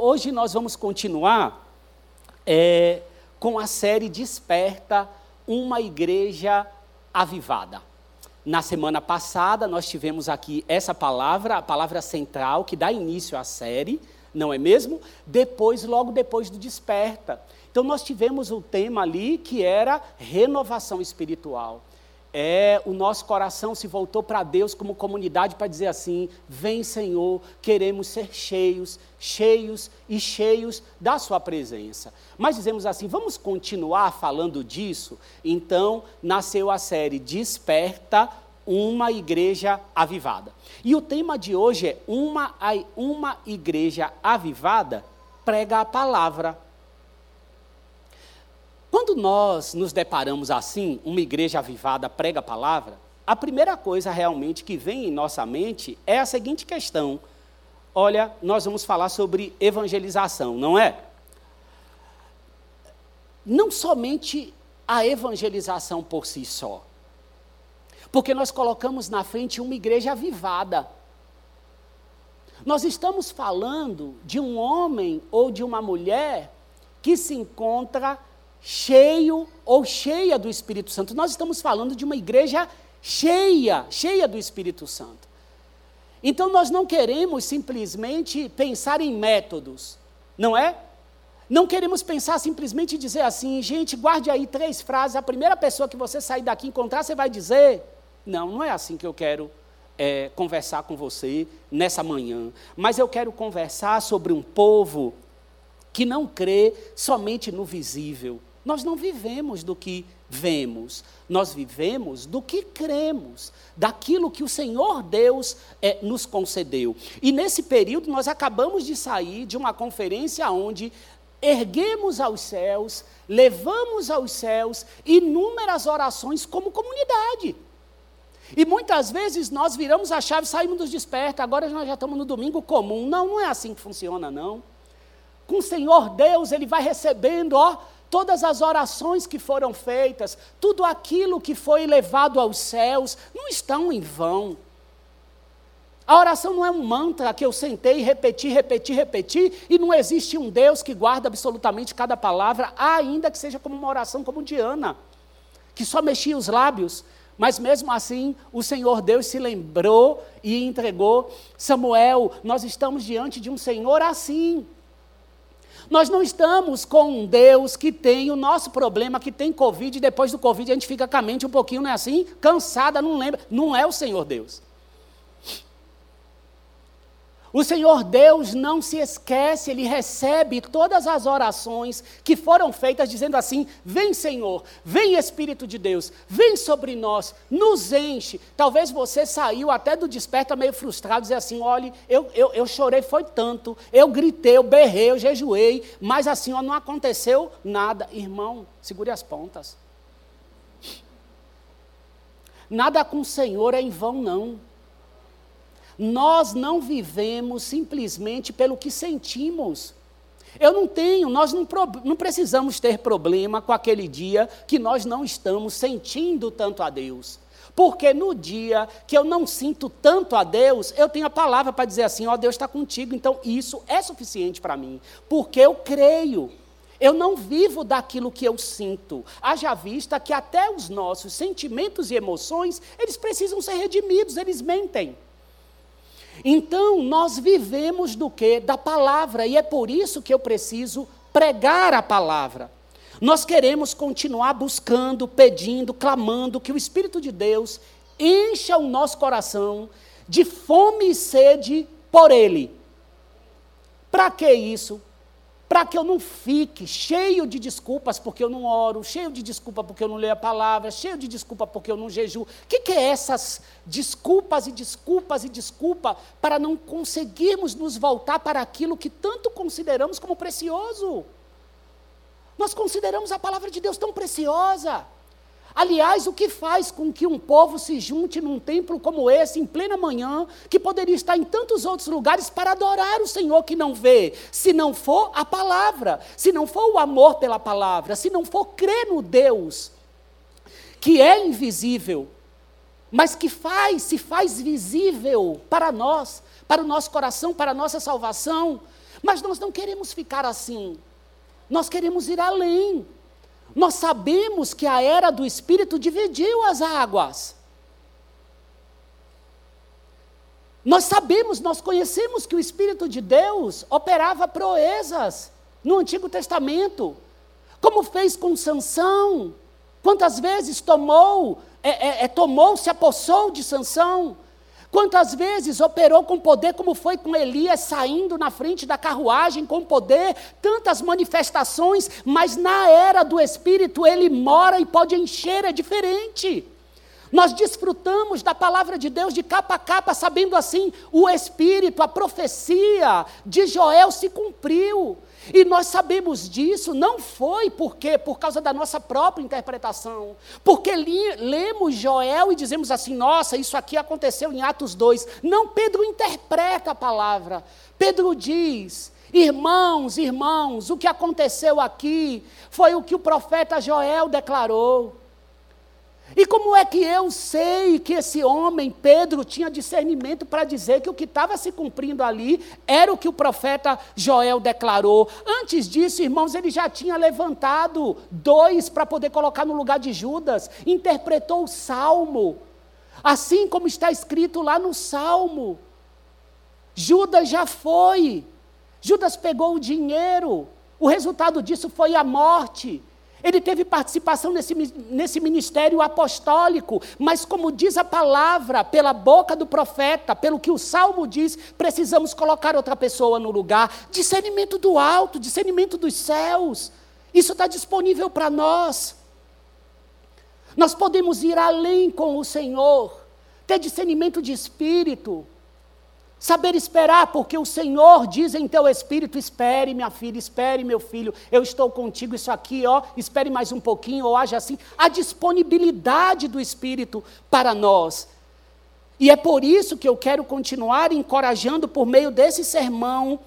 hoje nós vamos continuar é, com a série Desperta uma Igreja Avivada. Na semana passada, nós tivemos aqui essa palavra, a palavra central, que dá início à série, não é mesmo? Depois, logo depois do desperta. Então, nós tivemos o tema ali que era renovação espiritual é, o nosso coração se voltou para Deus como comunidade para dizer assim: Vem, Senhor, queremos ser cheios, cheios e cheios da Sua presença. Mas dizemos assim: vamos continuar falando disso? Então nasceu a série Desperta uma igreja avivada. E o tema de hoje é: Uma, uma igreja avivada prega a palavra quando nós nos deparamos assim, uma igreja avivada prega a palavra, a primeira coisa realmente que vem em nossa mente é a seguinte questão: olha, nós vamos falar sobre evangelização, não é? Não somente a evangelização por si só, porque nós colocamos na frente uma igreja avivada. Nós estamos falando de um homem ou de uma mulher que se encontra cheio ou cheia do Espírito Santo. Nós estamos falando de uma igreja cheia, cheia do Espírito Santo. Então nós não queremos simplesmente pensar em métodos, não é? Não queremos pensar simplesmente dizer assim, gente, guarde aí três frases, a primeira pessoa que você sair daqui encontrar, você vai dizer. Não, não é assim que eu quero é, conversar com você nessa manhã. Mas eu quero conversar sobre um povo que não crê somente no visível, nós não vivemos do que vemos, nós vivemos do que cremos, daquilo que o Senhor Deus é, nos concedeu. E nesse período nós acabamos de sair de uma conferência onde erguemos aos céus, levamos aos céus inúmeras orações como comunidade. E muitas vezes nós viramos a chave, saímos dos desperta, agora nós já estamos no domingo comum. Não, não é assim que funciona, não. Com o Senhor Deus, Ele vai recebendo, ó, todas as orações que foram feitas, tudo aquilo que foi levado aos céus, não estão em vão. A oração não é um mantra que eu sentei, repeti, repeti, repeti, e não existe um Deus que guarda absolutamente cada palavra, ainda que seja como uma oração como de Ana, que só mexia os lábios, mas mesmo assim o Senhor Deus se lembrou e entregou. Samuel, nós estamos diante de um Senhor assim. Nós não estamos com um Deus que tem o nosso problema, que tem Covid, e depois do Covid a gente fica com a mente um pouquinho, não é assim? Cansada, não lembra. Não é o Senhor Deus. O Senhor Deus não se esquece, Ele recebe todas as orações que foram feitas, dizendo assim: Vem, Senhor, vem Espírito de Deus, vem sobre nós, nos enche. Talvez você saiu até do desperta meio frustrado, dizer assim: Olha, eu, eu, eu chorei, foi tanto, eu gritei, eu berrei, eu jejuei, mas assim ó, não aconteceu nada. Irmão, segure as pontas. Nada com o Senhor é em vão, não. Nós não vivemos simplesmente pelo que sentimos. Eu não tenho, nós não, não, precisamos ter problema com aquele dia que nós não estamos sentindo tanto a Deus. Porque no dia que eu não sinto tanto a Deus, eu tenho a palavra para dizer assim: ó, Deus está contigo, então isso é suficiente para mim. Porque eu creio. Eu não vivo daquilo que eu sinto. Haja vista que até os nossos sentimentos e emoções, eles precisam ser redimidos, eles mentem. Então, nós vivemos do que? Da palavra, e é por isso que eu preciso pregar a palavra. Nós queremos continuar buscando, pedindo, clamando que o Espírito de Deus encha o nosso coração de fome e sede por Ele. Para que isso? Para que eu não fique cheio de desculpas porque eu não oro, cheio de desculpa porque eu não leio a palavra, cheio de desculpa porque eu não jejuo. O que, que é essas desculpas e desculpas e desculpa para não conseguirmos nos voltar para aquilo que tanto consideramos como precioso? Nós consideramos a palavra de Deus tão preciosa. Aliás, o que faz com que um povo se junte num templo como esse, em plena manhã, que poderia estar em tantos outros lugares para adorar o Senhor que não vê, se não for a palavra, se não for o amor pela palavra, se não for crer no Deus que é invisível, mas que faz, se faz visível para nós, para o nosso coração, para a nossa salvação, Mas nós não queremos ficar assim. Nós queremos ir além. Nós sabemos que a era do Espírito dividiu as águas. Nós sabemos, nós conhecemos que o Espírito de Deus operava proezas no Antigo Testamento, como fez com Sansão. Quantas vezes tomou, é, é, é, tomou, se apossou de Sansão. Quantas vezes operou com poder, como foi com Elias saindo na frente da carruagem com poder, tantas manifestações, mas na era do Espírito ele mora e pode encher, é diferente. Nós desfrutamos da palavra de Deus de capa a capa, sabendo assim, o Espírito, a profecia de Joel se cumpriu. E nós sabemos disso, não foi porque por causa da nossa própria interpretação, porque li, lemos Joel e dizemos assim: nossa, isso aqui aconteceu em Atos 2. Não, Pedro interpreta a palavra. Pedro diz: irmãos, irmãos, o que aconteceu aqui foi o que o profeta Joel declarou. E como é que eu sei que esse homem, Pedro, tinha discernimento para dizer que o que estava se cumprindo ali era o que o profeta Joel declarou? Antes disso, irmãos, ele já tinha levantado dois para poder colocar no lugar de Judas, interpretou o salmo, assim como está escrito lá no salmo. Judas já foi, Judas pegou o dinheiro, o resultado disso foi a morte. Ele teve participação nesse, nesse ministério apostólico, mas, como diz a palavra, pela boca do profeta, pelo que o salmo diz, precisamos colocar outra pessoa no lugar. Discernimento do alto, discernimento dos céus. Isso está disponível para nós. Nós podemos ir além com o Senhor, ter discernimento de espírito. Saber esperar, porque o Senhor diz em teu espírito: espere, minha filha, espere, meu filho, eu estou contigo. Isso aqui, ó, espere mais um pouquinho, ou haja assim. A disponibilidade do Espírito para nós. E é por isso que eu quero continuar encorajando, por meio desse sermão,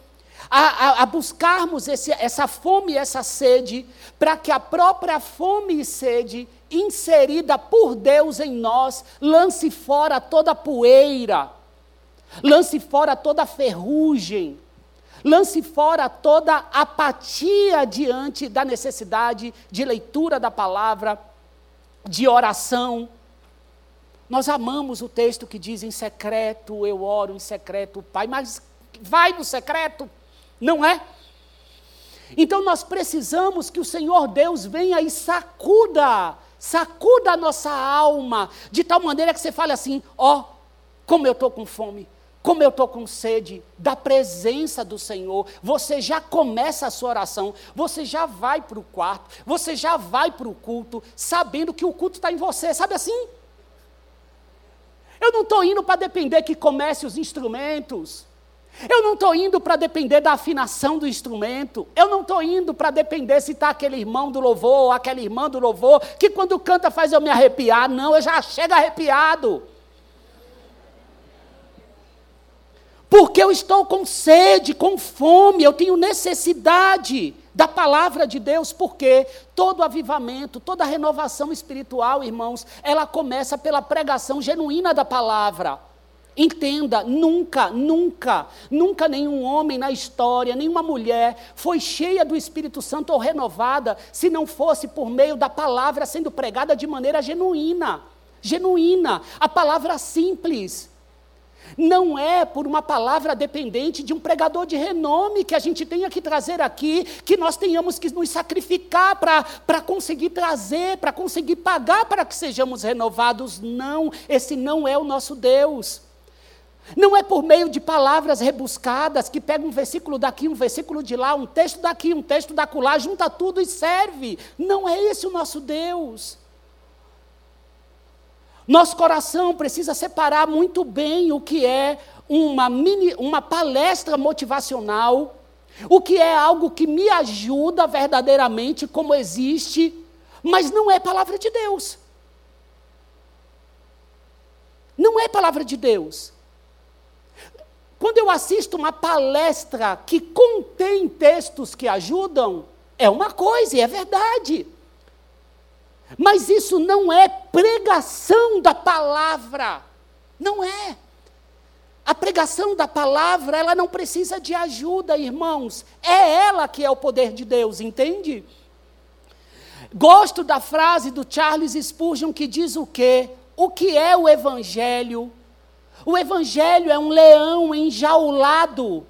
a, a, a buscarmos esse, essa fome e essa sede, para que a própria fome e sede inserida por Deus em nós lance fora toda a poeira Lance fora toda ferrugem. Lance fora toda apatia diante da necessidade de leitura da palavra, de oração. Nós amamos o texto que diz em secreto, eu oro em secreto, Pai, mas vai no secreto, não é? Então nós precisamos que o Senhor Deus venha e sacuda, sacuda a nossa alma, de tal maneira que você fale assim: ó, oh, como eu estou com fome, como eu estou com sede da presença do Senhor, você já começa a sua oração, você já vai para o quarto, você já vai para o culto, sabendo que o culto está em você, sabe assim? Eu não estou indo para depender que comece os instrumentos, eu não estou indo para depender da afinação do instrumento, eu não estou indo para depender se está aquele irmão do louvor ou aquela irmã do louvor, que quando canta faz eu me arrepiar, não, eu já chego arrepiado. Porque eu estou com sede, com fome, eu tenho necessidade da palavra de Deus, porque todo avivamento, toda renovação espiritual, irmãos, ela começa pela pregação genuína da palavra. Entenda, nunca, nunca, nunca nenhum homem na história, nenhuma mulher foi cheia do Espírito Santo ou renovada se não fosse por meio da palavra sendo pregada de maneira genuína. Genuína, a palavra simples. Não é por uma palavra dependente de um pregador de renome que a gente tenha que trazer aqui, que nós tenhamos que nos sacrificar para conseguir trazer, para conseguir pagar para que sejamos renovados. Não, esse não é o nosso Deus. Não é por meio de palavras rebuscadas que pega um versículo daqui, um versículo de lá, um texto daqui, um texto da lá, junta tudo e serve. Não é esse o nosso Deus. Nosso coração precisa separar muito bem o que é uma, mini, uma palestra motivacional, o que é algo que me ajuda verdadeiramente, como existe, mas não é palavra de Deus. Não é palavra de Deus. Quando eu assisto uma palestra que contém textos que ajudam, é uma coisa e é verdade. Mas isso não é pregação da palavra. Não é. A pregação da palavra, ela não precisa de ajuda, irmãos. É ela que é o poder de Deus, entende? Gosto da frase do Charles Spurgeon que diz o quê? O que é o evangelho? O evangelho é um leão enjaulado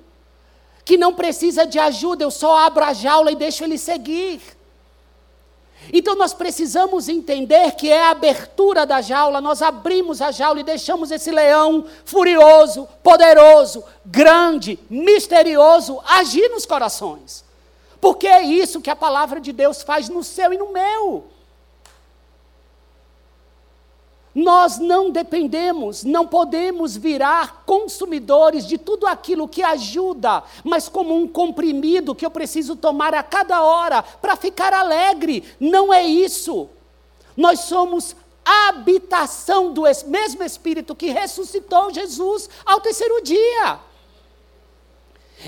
que não precisa de ajuda, eu só abro a jaula e deixo ele seguir. Então nós precisamos entender que é a abertura da jaula, nós abrimos a jaula e deixamos esse leão furioso, poderoso, grande, misterioso agir nos corações. Porque é isso que a palavra de Deus faz no seu e no meu. Nós não dependemos, não podemos virar consumidores de tudo aquilo que ajuda, mas como um comprimido que eu preciso tomar a cada hora para ficar alegre. Não é isso. Nós somos habitação do mesmo Espírito que ressuscitou Jesus ao terceiro dia.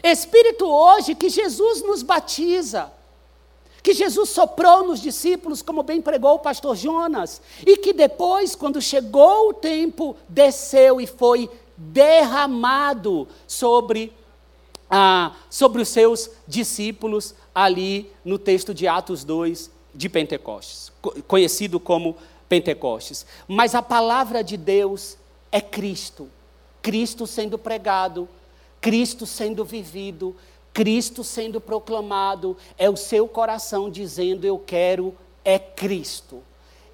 Espírito hoje que Jesus nos batiza que Jesus soprou nos discípulos, como bem pregou o pastor Jonas, e que depois, quando chegou o tempo, desceu e foi derramado sobre, ah, sobre os seus discípulos, ali no texto de Atos 2 de Pentecostes, conhecido como Pentecostes. Mas a palavra de Deus é Cristo, Cristo sendo pregado, Cristo sendo vivido, Cristo sendo proclamado, é o seu coração dizendo: Eu quero é Cristo.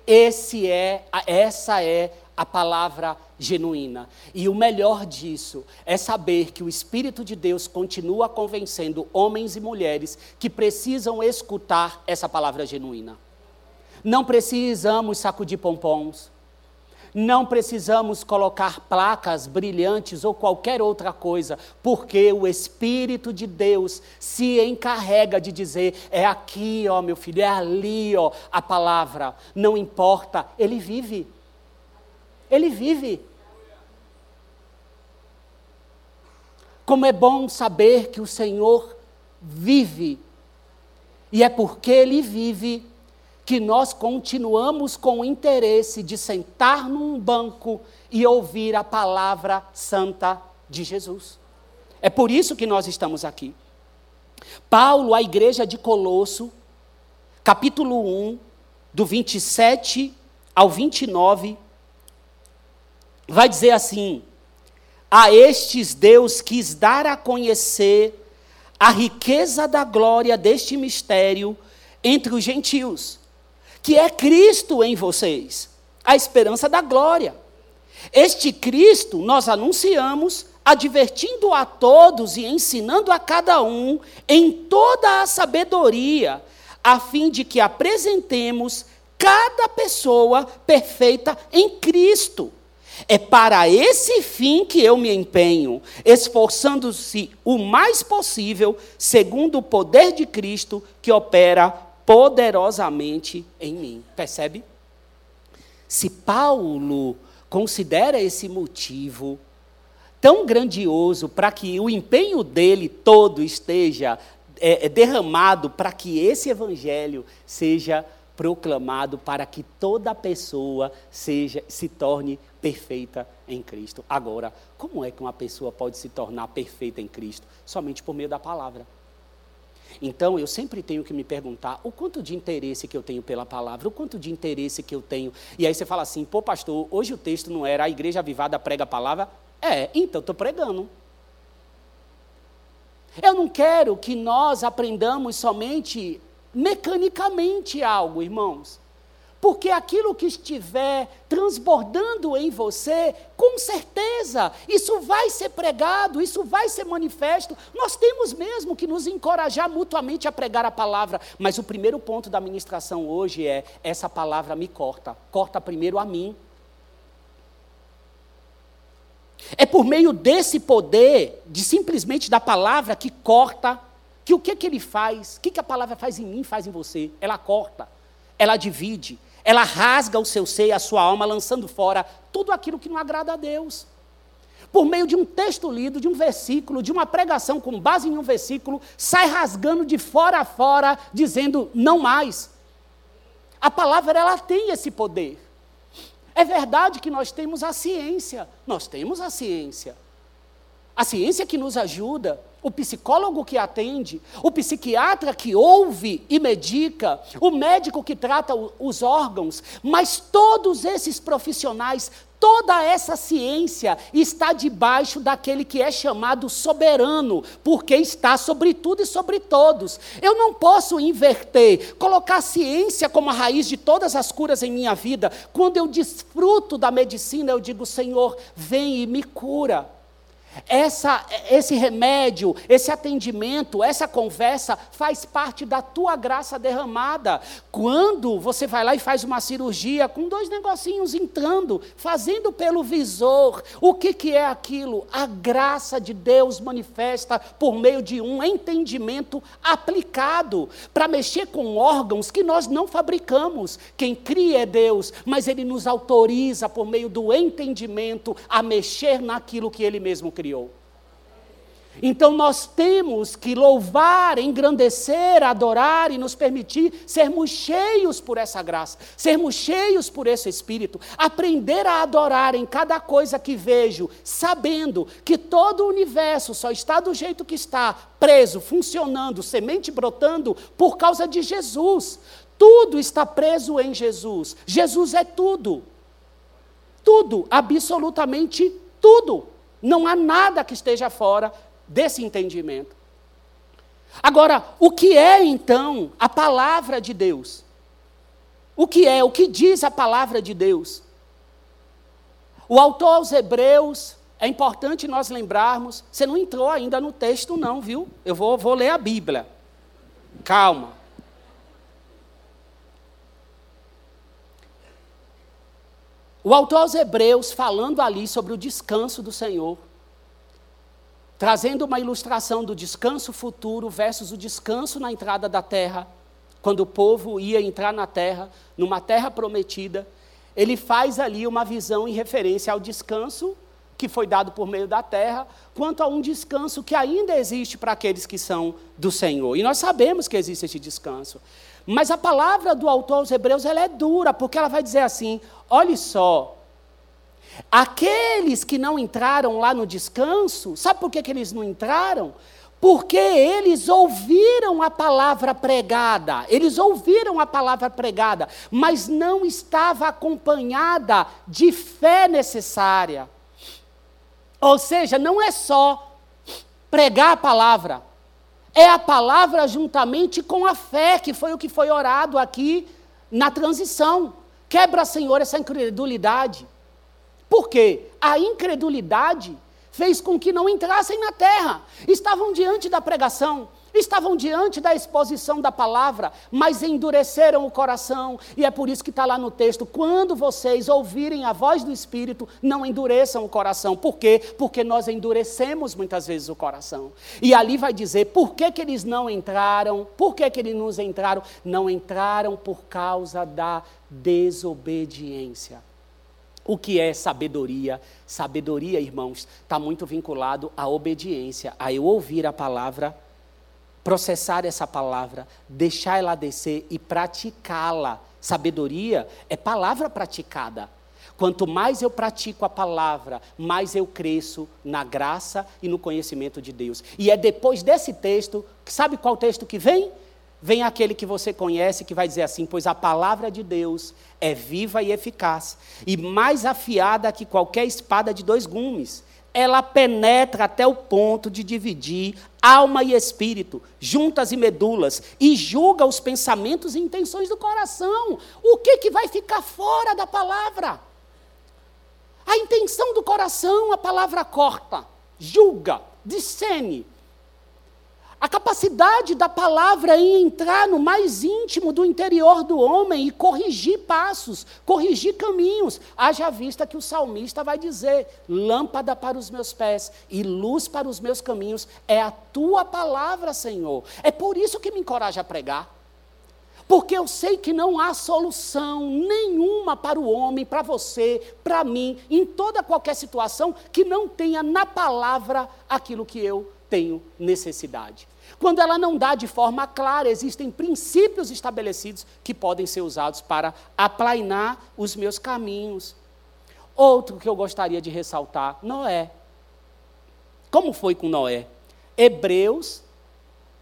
Esse é, essa é a palavra genuína. E o melhor disso é saber que o Espírito de Deus continua convencendo homens e mulheres que precisam escutar essa palavra genuína. Não precisamos sacudir pompons, não precisamos colocar placas brilhantes ou qualquer outra coisa, porque o Espírito de Deus se encarrega de dizer: é aqui, ó, meu filho, é ali, ó, a palavra. Não importa, ele vive. Ele vive. Como é bom saber que o Senhor vive. E é porque ele vive que nós continuamos com o interesse de sentar num banco e ouvir a palavra santa de Jesus. É por isso que nós estamos aqui. Paulo, à igreja de Colosso, capítulo 1, do 27 ao 29, vai dizer assim: A estes Deus quis dar a conhecer a riqueza da glória deste mistério entre os gentios que é Cristo em vocês, a esperança da glória. Este Cristo nós anunciamos, advertindo a todos e ensinando a cada um em toda a sabedoria, a fim de que apresentemos cada pessoa perfeita em Cristo. É para esse fim que eu me empenho, esforçando-se o mais possível, segundo o poder de Cristo que opera poderosamente em mim. Percebe? Se Paulo considera esse motivo tão grandioso para que o empenho dele todo esteja é, é derramado para que esse evangelho seja proclamado para que toda pessoa seja se torne perfeita em Cristo. Agora, como é que uma pessoa pode se tornar perfeita em Cristo? Somente por meio da palavra. Então, eu sempre tenho que me perguntar o quanto de interesse que eu tenho pela palavra, o quanto de interesse que eu tenho. E aí você fala assim, pô, pastor, hoje o texto não era a igreja avivada prega a palavra? É, então estou pregando. Eu não quero que nós aprendamos somente mecanicamente algo, irmãos. Porque aquilo que estiver transbordando em você, com certeza, isso vai ser pregado, isso vai ser manifesto. Nós temos mesmo que nos encorajar mutuamente a pregar a palavra. Mas o primeiro ponto da ministração hoje é: essa palavra me corta. Corta primeiro a mim. É por meio desse poder, de simplesmente da palavra, que corta, que o que, que ele faz? O que, que a palavra faz em mim, faz em você? Ela corta, ela divide, ela rasga o seu ser, a sua alma, lançando fora tudo aquilo que não agrada a Deus. Por meio de um texto lido, de um versículo, de uma pregação com base em um versículo, sai rasgando de fora a fora, dizendo não mais. A palavra ela tem esse poder. É verdade que nós temos a ciência, nós temos a ciência. a ciência que nos ajuda, o psicólogo que atende, o psiquiatra que ouve e medica, o médico que trata os órgãos, mas todos esses profissionais, toda essa ciência está debaixo daquele que é chamado soberano, porque está sobre tudo e sobre todos. Eu não posso inverter, colocar a ciência como a raiz de todas as curas em minha vida. Quando eu desfruto da medicina, eu digo: Senhor, vem e me cura. Essa, esse remédio, esse atendimento, essa conversa faz parte da tua graça derramada. Quando você vai lá e faz uma cirurgia com dois negocinhos entrando, fazendo pelo visor, o que, que é aquilo? A graça de Deus manifesta por meio de um entendimento aplicado para mexer com órgãos que nós não fabricamos. Quem cria é Deus, mas Ele nos autoriza por meio do entendimento a mexer naquilo que Ele mesmo criou criou. Então nós temos que louvar, engrandecer, adorar e nos permitir sermos cheios por essa graça, sermos cheios por esse Espírito, aprender a adorar em cada coisa que vejo, sabendo que todo o universo só está do jeito que está, preso, funcionando, semente brotando, por causa de Jesus. Tudo está preso em Jesus. Jesus é tudo. Tudo, absolutamente tudo. Não há nada que esteja fora desse entendimento. Agora, o que é então a palavra de Deus? O que é? O que diz a palavra de Deus? O autor aos Hebreus, é importante nós lembrarmos, você não entrou ainda no texto, não, viu? Eu vou, vou ler a Bíblia. Calma. O autor aos Hebreus, falando ali sobre o descanso do Senhor, trazendo uma ilustração do descanso futuro versus o descanso na entrada da terra, quando o povo ia entrar na terra, numa terra prometida, ele faz ali uma visão em referência ao descanso que foi dado por meio da terra, quanto a um descanso que ainda existe para aqueles que são do Senhor. E nós sabemos que existe esse descanso. Mas a palavra do autor aos Hebreus ela é dura, porque ela vai dizer assim: olhe só, aqueles que não entraram lá no descanso, sabe por que, que eles não entraram? Porque eles ouviram a palavra pregada, eles ouviram a palavra pregada, mas não estava acompanhada de fé necessária. Ou seja, não é só pregar a palavra, é a palavra juntamente com a fé, que foi o que foi orado aqui na transição. Quebra, Senhor, essa incredulidade. Por quê? A incredulidade fez com que não entrassem na terra. Estavam diante da pregação, estavam diante da exposição da palavra, mas endureceram o coração. E é por isso que está lá no texto: quando vocês ouvirem a voz do Espírito, não endureçam o coração. Por quê? Porque nós endurecemos muitas vezes o coração. E ali vai dizer por que, que eles não entraram, por que, que eles não entraram? Não entraram por causa da desobediência. O que é sabedoria? Sabedoria, irmãos, está muito vinculado à obediência, a eu ouvir a palavra processar essa palavra, deixar ela descer e praticá-la. Sabedoria é palavra praticada. Quanto mais eu pratico a palavra, mais eu cresço na graça e no conhecimento de Deus. E é depois desse texto, sabe qual texto que vem? Vem aquele que você conhece que vai dizer assim: Pois a palavra de Deus é viva e eficaz, e mais afiada que qualquer espada de dois gumes ela penetra até o ponto de dividir alma e espírito, juntas e medulas, e julga os pensamentos e intenções do coração. O que, que vai ficar fora da palavra? A intenção do coração, a palavra corta, julga, discerne, a capacidade da palavra em entrar no mais íntimo do interior do homem e corrigir passos, corrigir caminhos. Haja vista que o salmista vai dizer: lâmpada para os meus pés e luz para os meus caminhos é a tua palavra, Senhor. É por isso que me encoraja a pregar. Porque eu sei que não há solução nenhuma para o homem, para você, para mim, em toda qualquer situação que não tenha na palavra aquilo que eu tenho necessidade. Quando ela não dá de forma clara, existem princípios estabelecidos que podem ser usados para aplainar os meus caminhos. Outro que eu gostaria de ressaltar, Noé. Como foi com Noé? Hebreus,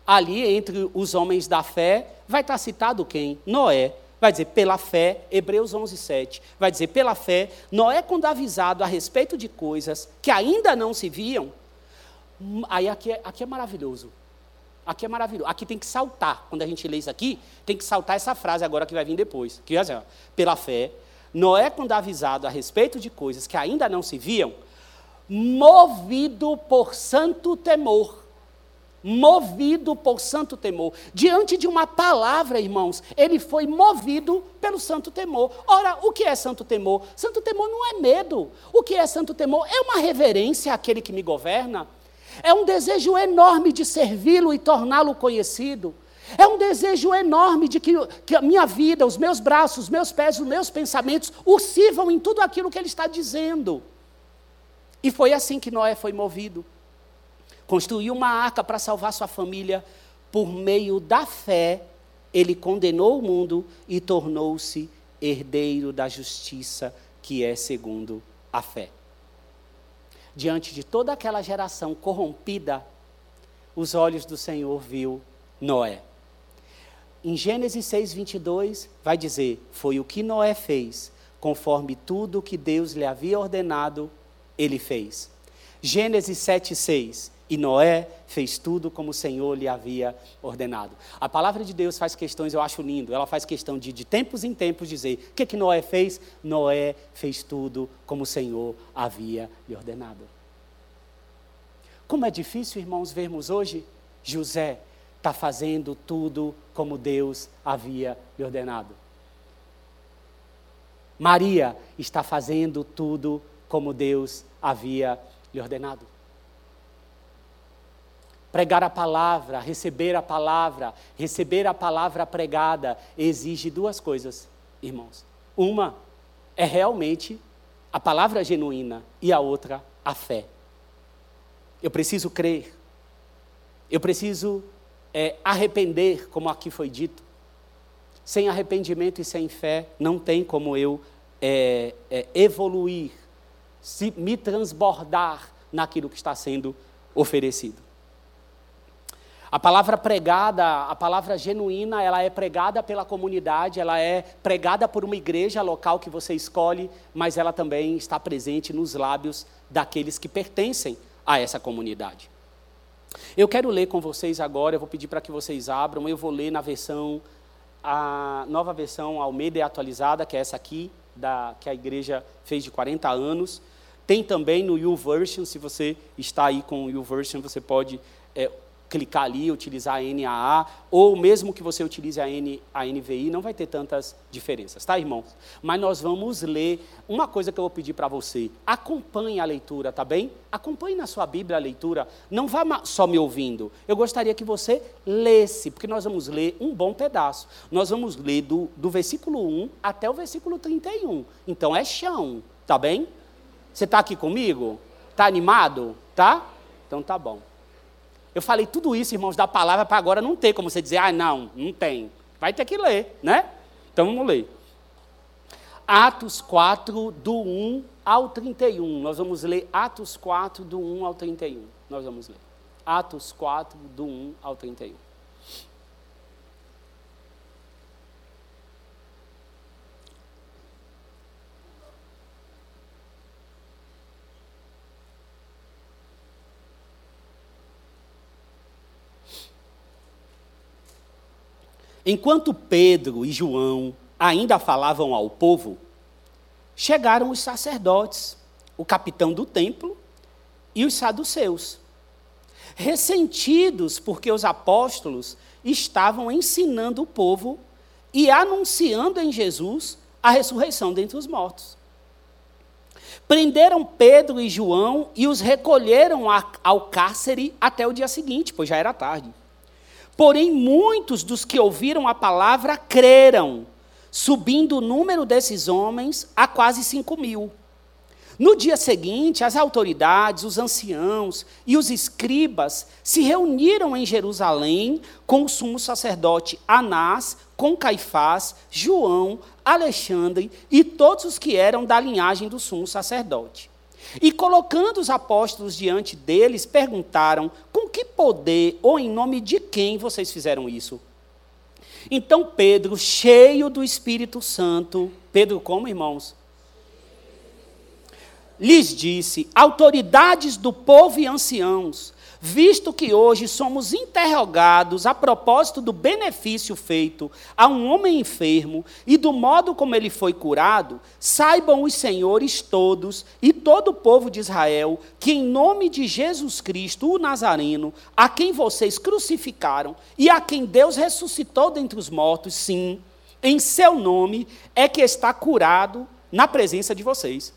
ali entre os homens da fé, vai estar citado quem? Noé. Vai dizer, pela fé, Hebreus 11, 7. Vai dizer, pela fé, Noé, quando avisado a respeito de coisas que ainda não se viam, aí aqui é, aqui é maravilhoso. Aqui é maravilhoso. Aqui tem que saltar. Quando a gente lê isso aqui, tem que saltar essa frase agora que vai vir depois. Que vai dizer, pela fé, Noé, quando avisado a respeito de coisas que ainda não se viam, movido por santo temor, movido por santo temor. Diante de uma palavra, irmãos, ele foi movido pelo santo temor. Ora, o que é santo temor? Santo temor não é medo. O que é santo temor? É uma reverência àquele que me governa. É um desejo enorme de servi-lo e torná-lo conhecido. É um desejo enorme de que, que, a minha vida, os meus braços, os meus pés, os meus pensamentos o sirvam em tudo aquilo que ele está dizendo. E foi assim que Noé foi movido construiu uma arca para salvar sua família, por meio da fé, ele condenou o mundo e tornou-se herdeiro da justiça que é segundo a fé. Diante de toda aquela geração corrompida, os olhos do Senhor viu Noé. Em Gênesis 6, 22, vai dizer: Foi o que Noé fez, conforme tudo que Deus lhe havia ordenado, ele fez. Gênesis 7, 6. E Noé fez tudo como o Senhor lhe havia ordenado. A palavra de Deus faz questões, eu acho lindo, ela faz questão de, de tempos em tempos dizer: o que, que Noé fez? Noé fez tudo como o Senhor havia lhe ordenado. Como é difícil, irmãos, vermos hoje José está fazendo tudo como Deus havia lhe ordenado. Maria está fazendo tudo como Deus havia lhe ordenado. Pregar a palavra, receber a palavra, receber a palavra pregada, exige duas coisas, irmãos. Uma é realmente a palavra genuína e a outra, a fé. Eu preciso crer, eu preciso é, arrepender, como aqui foi dito. Sem arrependimento e sem fé, não tem como eu é, é, evoluir, se, me transbordar naquilo que está sendo oferecido. A palavra pregada, a palavra genuína, ela é pregada pela comunidade, ela é pregada por uma igreja local que você escolhe, mas ela também está presente nos lábios daqueles que pertencem a essa comunidade. Eu quero ler com vocês agora, eu vou pedir para que vocês abram, eu vou ler na versão, a nova versão Almeida atualizada, que é essa aqui, da, que a igreja fez de 40 anos. Tem também no YouVersion, se você está aí com o YouVersion, você pode é, clicar ali, utilizar a NAA, ou mesmo que você utilize a, N, a NVI, não vai ter tantas diferenças, tá, irmãos? Mas nós vamos ler uma coisa que eu vou pedir para você. Acompanhe a leitura, tá bem? Acompanhe na sua Bíblia a leitura. Não vá só me ouvindo. Eu gostaria que você lesse, porque nós vamos ler um bom pedaço. Nós vamos ler do, do versículo 1 até o versículo 31. Então é chão, tá bem? Você está aqui comigo? Está animado? Tá? Então tá bom. Eu falei tudo isso, irmãos, da palavra para agora não ter como você dizer, ah, não, não tem. Vai ter que ler, né? Então vamos ler. Atos 4, do 1 ao 31. Nós vamos ler Atos 4, do 1 ao 31. Nós vamos ler. Atos 4, do 1 ao 31. Enquanto Pedro e João ainda falavam ao povo, chegaram os sacerdotes, o capitão do templo e os saduceus, ressentidos porque os apóstolos estavam ensinando o povo e anunciando em Jesus a ressurreição dentre os mortos. Prenderam Pedro e João e os recolheram ao cárcere até o dia seguinte, pois já era tarde. Porém, muitos dos que ouviram a palavra creram, subindo o número desses homens a quase cinco mil. No dia seguinte, as autoridades, os anciãos e os escribas se reuniram em Jerusalém com o sumo sacerdote Anás, com Caifás, João, Alexandre e todos os que eram da linhagem do sumo sacerdote. E colocando os apóstolos diante deles, perguntaram: com que poder ou em nome de quem vocês fizeram isso? Então Pedro, cheio do Espírito Santo, Pedro, como irmãos? Lhes disse: autoridades do povo e anciãos, visto que hoje somos interrogados a propósito do benefício feito a um homem enfermo e do modo como ele foi curado, saibam os senhores todos e todo o povo de Israel que, em nome de Jesus Cristo, o Nazareno, a quem vocês crucificaram e a quem Deus ressuscitou dentre os mortos, sim, em seu nome é que está curado na presença de vocês.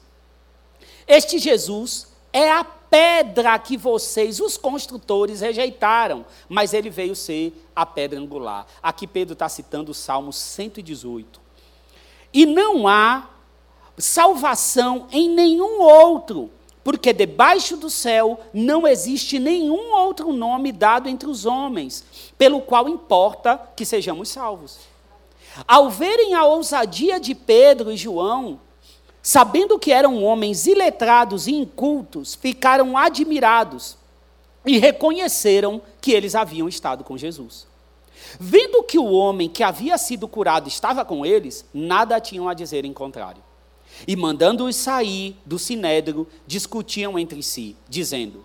Este Jesus é a pedra que vocês, os construtores, rejeitaram, mas ele veio ser a pedra angular. Aqui Pedro está citando o Salmo 118. E não há salvação em nenhum outro, porque debaixo do céu não existe nenhum outro nome dado entre os homens, pelo qual importa que sejamos salvos. Ao verem a ousadia de Pedro e João, sabendo que eram homens iletrados e incultos, ficaram admirados e reconheceram que eles haviam estado com Jesus. Vendo que o homem que havia sido curado estava com eles, nada tinham a dizer em contrário. E mandando-os sair do sinédrio, discutiam entre si, dizendo: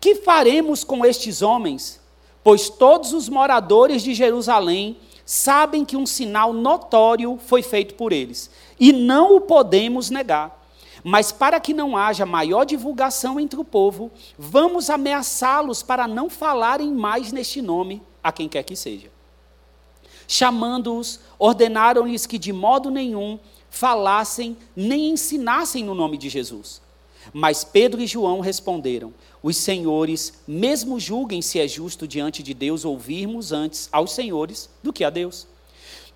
Que faremos com estes homens? Pois todos os moradores de Jerusalém sabem que um sinal notório foi feito por eles, e não o podemos negar. Mas para que não haja maior divulgação entre o povo, vamos ameaçá-los para não falarem mais neste nome a quem quer que seja. Chamando-os, ordenaram-lhes que de modo nenhum falassem nem ensinassem no nome de Jesus. Mas Pedro e João responderam: Os senhores mesmo julguem se é justo diante de Deus ouvirmos antes aos senhores do que a Deus.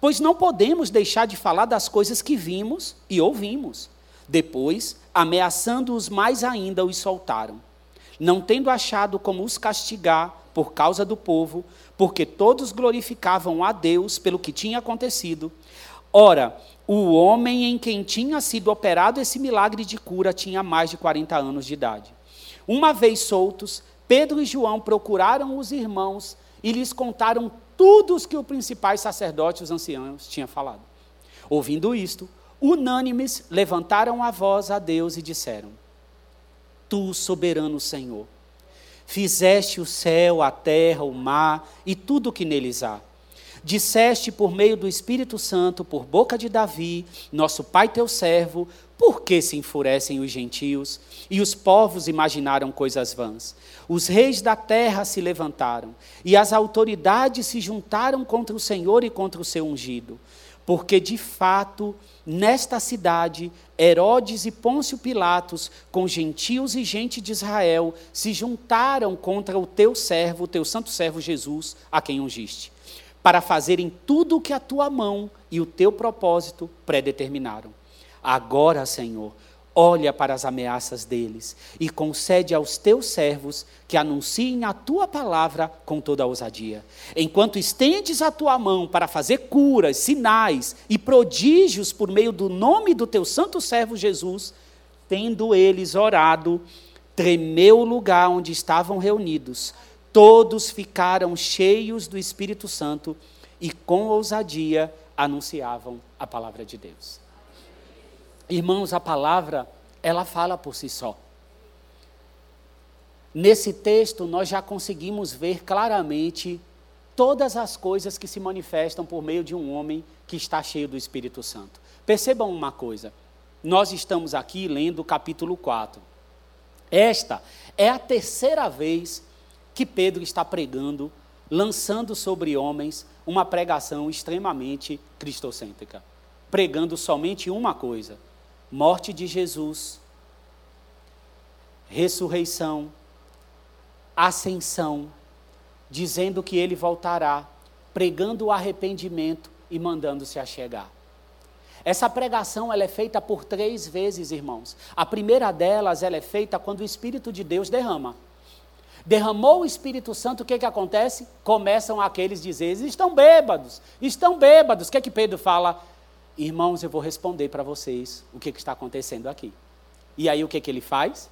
Pois não podemos deixar de falar das coisas que vimos e ouvimos. Depois, ameaçando-os mais ainda, os soltaram. Não tendo achado como os castigar por causa do povo, porque todos glorificavam a Deus pelo que tinha acontecido. Ora, o homem em quem tinha sido operado esse milagre de cura tinha mais de 40 anos de idade. Uma vez soltos, Pedro e João procuraram os irmãos e lhes contaram tudo o que os principais sacerdotes e os anciãos tinham falado. Ouvindo isto, unânimes levantaram a voz a Deus e disseram: Tu, soberano Senhor, fizeste o céu, a terra, o mar e tudo o que neles há. Disseste por meio do Espírito Santo, por boca de Davi, nosso pai teu servo, por que se enfurecem os gentios e os povos imaginaram coisas vãs? Os reis da terra se levantaram e as autoridades se juntaram contra o Senhor e contra o seu ungido. Porque de fato, nesta cidade, Herodes e Pôncio Pilatos, com gentios e gente de Israel, se juntaram contra o teu servo, o teu santo servo Jesus, a quem ungiste, para fazerem tudo o que a tua mão e o teu propósito predeterminaram. Agora, Senhor, olha para as ameaças deles e concede aos teus servos que anunciem a tua palavra com toda a ousadia. Enquanto estendes a tua mão para fazer curas, sinais e prodígios por meio do nome do teu santo servo Jesus, tendo eles orado, tremeu o lugar onde estavam reunidos. Todos ficaram cheios do Espírito Santo e com ousadia anunciavam a palavra de Deus. Irmãos, a palavra, ela fala por si só. Nesse texto, nós já conseguimos ver claramente todas as coisas que se manifestam por meio de um homem que está cheio do Espírito Santo. Percebam uma coisa: nós estamos aqui lendo o capítulo 4. Esta é a terceira vez que Pedro está pregando, lançando sobre homens uma pregação extremamente cristocêntrica, pregando somente uma coisa: morte de Jesus, ressurreição, ascensão, dizendo que ele voltará, pregando o arrependimento e mandando-se a chegar. Essa pregação ela é feita por três vezes, irmãos. A primeira delas ela é feita quando o Espírito de Deus derrama. Derramou o Espírito Santo, o que, que acontece? Começam aqueles dizer, estão bêbados, estão bêbados. O que, que Pedro fala? Irmãos, eu vou responder para vocês o que, que está acontecendo aqui. E aí o que, que ele faz?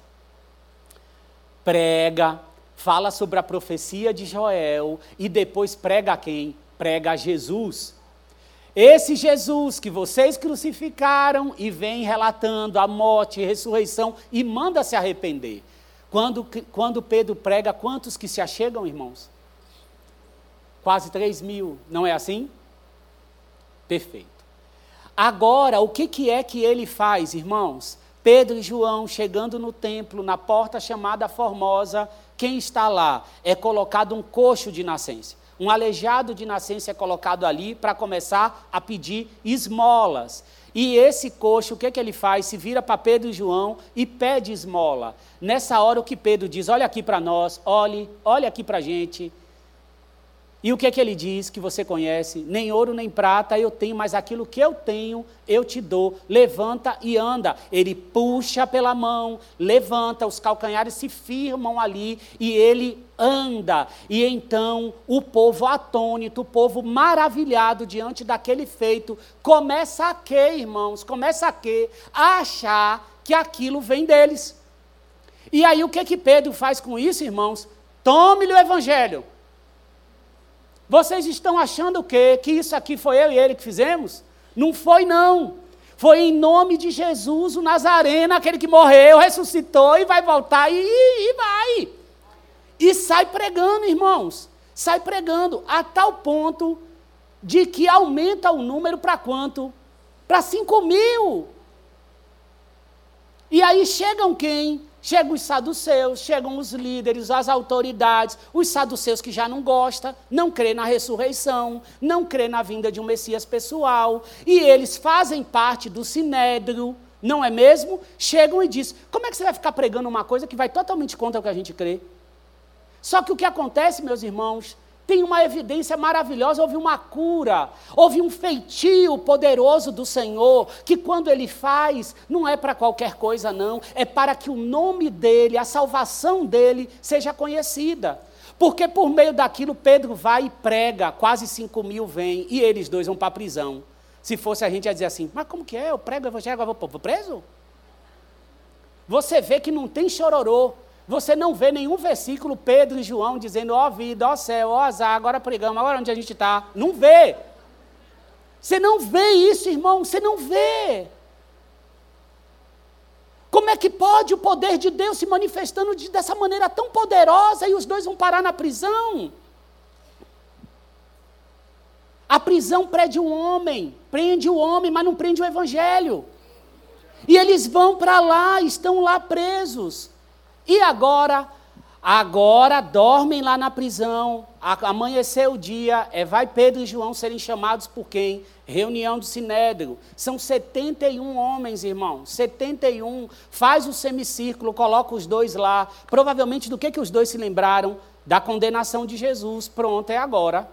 Prega, fala sobre a profecia de Joel e depois prega a quem? Prega a Jesus. Esse Jesus que vocês crucificaram e vem relatando a morte e ressurreição e manda se arrepender. Quando, quando Pedro prega, quantos que se achegam, irmãos? Quase 3 mil, não é assim? Perfeito. Agora, o que, que é que ele faz, irmãos? Pedro e João chegando no templo, na porta chamada Formosa, quem está lá? É colocado um coxo de nascença. Um aleijado de nascença é colocado ali para começar a pedir esmolas. E esse coxo, o que, que ele faz? Se vira para Pedro e João e pede esmola. Nessa hora, o que Pedro diz? Olha aqui para nós, olhe, olha aqui para a gente. E o que é que ele diz que você conhece? Nem ouro nem prata eu tenho, mas aquilo que eu tenho eu te dou. Levanta e anda. Ele puxa pela mão, levanta, os calcanhares se firmam ali e ele anda. E então o povo atônito, o povo maravilhado diante daquele feito, começa a quê, irmãos? Começa a quê? A achar que aquilo vem deles. E aí o que que Pedro faz com isso, irmãos? Tome-lhe o evangelho. Vocês estão achando o quê? Que isso aqui foi eu e ele que fizemos? Não foi, não. Foi em nome de Jesus, o Nazareno, aquele que morreu, ressuscitou e vai voltar e, e vai. E sai pregando, irmãos. Sai pregando a tal ponto de que aumenta o número para quanto? Para 5 mil. E aí chegam quem? Chegam os saduceus, chegam os líderes, as autoridades, os saduceus que já não gostam, não crê na ressurreição, não crê na vinda de um Messias pessoal, e eles fazem parte do sinédrio, não é mesmo? Chegam e dizem: como é que você vai ficar pregando uma coisa que vai totalmente contra o que a gente crê? Só que o que acontece, meus irmãos, tem uma evidência maravilhosa, houve uma cura, houve um feitio poderoso do Senhor, que quando Ele faz, não é para qualquer coisa, não, é para que o nome dEle, a salvação dEle, seja conhecida. Porque por meio daquilo Pedro vai e prega, quase 5 mil vêm, e eles dois vão para a prisão. Se fosse a gente ia dizer assim, mas como que é? Eu prego o evangelho, agora vou preso? Você vê que não tem chororô. Você não vê nenhum versículo, Pedro e João, dizendo, ó oh, vida, ó oh, céu, ó oh, azar, agora pregamos, agora onde a gente está. Não vê. Você não vê isso, irmão, você não vê. Como é que pode o poder de Deus se manifestando de, dessa maneira tão poderosa e os dois vão parar na prisão? A prisão prende o homem, prende o homem, mas não prende o evangelho. E eles vão para lá, estão lá presos. E agora, agora dormem lá na prisão, amanheceu o dia, é, vai Pedro e João serem chamados por quem? Reunião do Sinédrio. São 71 homens, irmão. 71. Faz o semicírculo, coloca os dois lá. Provavelmente do que, que os dois se lembraram? Da condenação de Jesus. Pronto, é agora.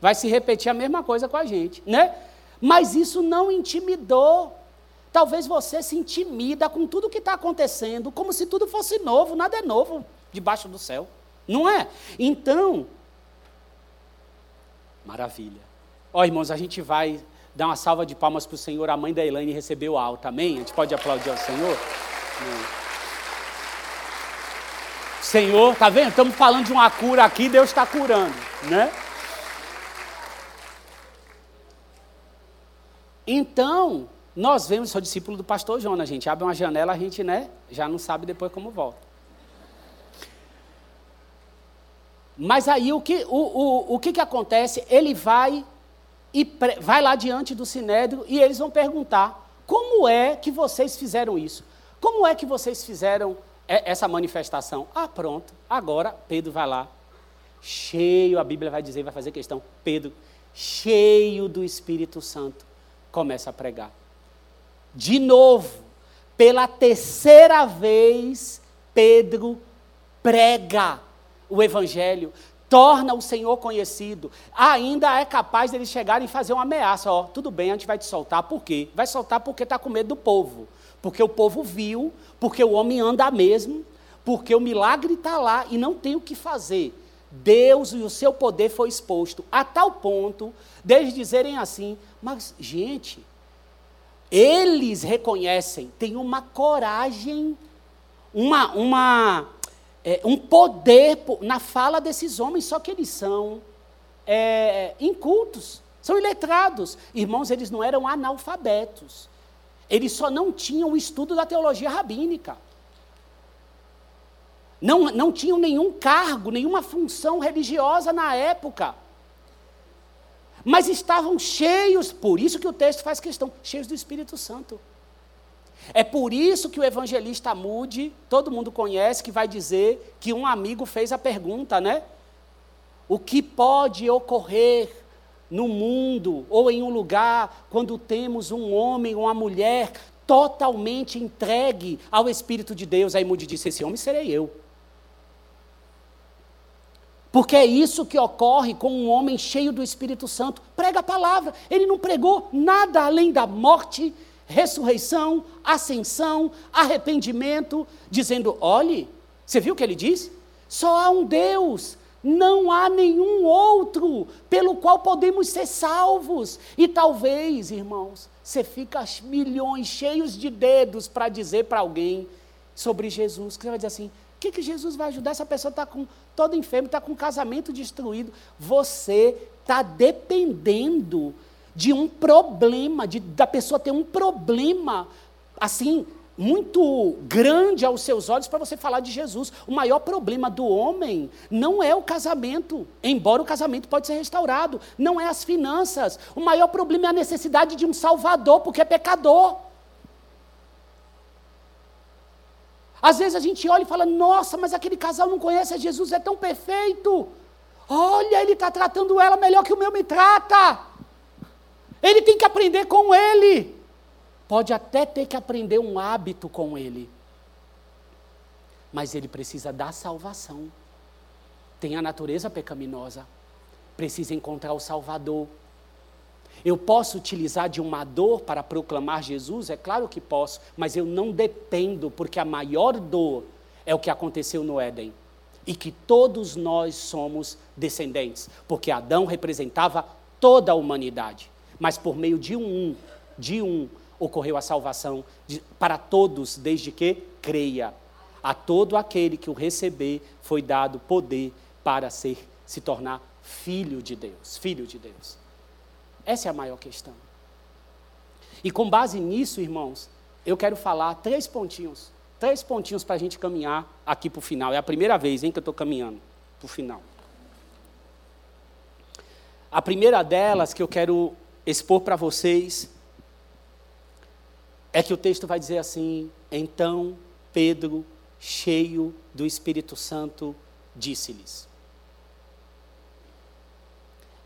Vai se repetir a mesma coisa com a gente, né? Mas isso não intimidou Talvez você se intimida com tudo que está acontecendo, como se tudo fosse novo, nada é novo debaixo do céu. Não é? Então, maravilha. Ó, oh, irmãos, a gente vai dar uma salva de palmas para o Senhor. A mãe da Elaine recebeu alta, amém? A gente pode aplaudir ao Senhor? Senhor, tá vendo? Estamos falando de uma cura aqui, Deus está curando, né? Então, nós vemos, sou discípulo do pastor Jonas, a gente abre uma janela, a gente né, já não sabe depois como volta. Mas aí o que, o, o, o que, que acontece? Ele vai e pre, vai lá diante do sinédrio e eles vão perguntar: como é que vocês fizeram isso? Como é que vocês fizeram essa manifestação? Ah, pronto, agora Pedro vai lá, cheio, a Bíblia vai dizer, vai fazer questão, Pedro, cheio do Espírito Santo, começa a pregar. De novo, pela terceira vez, Pedro prega o Evangelho, torna o Senhor conhecido. Ainda é capaz deles chegarem e fazer uma ameaça: ó, tudo bem, a gente vai te soltar, por quê? Vai soltar porque está com medo do povo. Porque o povo viu, porque o homem anda mesmo, porque o milagre está lá e não tem o que fazer. Deus e o seu poder foi exposto a tal ponto deles dizerem assim: mas, gente, eles reconhecem, tem uma coragem, uma, uma, é, um poder na fala desses homens, só que eles são é, incultos, são iletrados. Irmãos, eles não eram analfabetos, eles só não tinham o estudo da teologia rabínica. Não, não tinham nenhum cargo, nenhuma função religiosa na época. Mas estavam cheios, por isso que o texto faz questão, cheios do Espírito Santo. É por isso que o evangelista Mude, todo mundo conhece, que vai dizer que um amigo fez a pergunta, né? O que pode ocorrer no mundo ou em um lugar quando temos um homem ou uma mulher totalmente entregue ao Espírito de Deus? Aí Mude disse: Esse homem serei eu. Porque é isso que ocorre com um homem cheio do Espírito Santo. Prega a palavra. Ele não pregou nada além da morte, ressurreição, ascensão, arrependimento, dizendo: olhe, você viu o que ele diz? Só há um Deus, não há nenhum outro pelo qual podemos ser salvos. E talvez, irmãos, você fica milhões cheios de dedos para dizer para alguém sobre Jesus, que você vai dizer assim: que, que Jesus vai ajudar? Essa pessoa está com todo enfermo, está com o casamento destruído. Você está dependendo de um problema, de, da pessoa ter um problema, assim, muito grande aos seus olhos para você falar de Jesus. O maior problema do homem não é o casamento, embora o casamento pode ser restaurado, não é as finanças. O maior problema é a necessidade de um salvador, porque é pecador. Às vezes a gente olha e fala: nossa, mas aquele casal não conhece a Jesus, é tão perfeito. Olha, ele está tratando ela melhor que o meu me trata. Ele tem que aprender com ele. Pode até ter que aprender um hábito com ele. Mas ele precisa da salvação. Tem a natureza pecaminosa. Precisa encontrar o Salvador. Eu posso utilizar de uma dor para proclamar Jesus? É claro que posso, mas eu não dependo, porque a maior dor é o que aconteceu no Éden. E que todos nós somos descendentes, porque Adão representava toda a humanidade, mas por meio de um, de um, ocorreu a salvação de, para todos, desde que creia. A todo aquele que o receber foi dado poder para ser se tornar filho de Deus, filho de Deus. Essa é a maior questão. E com base nisso, irmãos, eu quero falar três pontinhos. Três pontinhos para a gente caminhar aqui para o final. É a primeira vez hein, que eu estou caminhando para o final. A primeira delas que eu quero expor para vocês é que o texto vai dizer assim: Então Pedro, cheio do Espírito Santo, disse-lhes.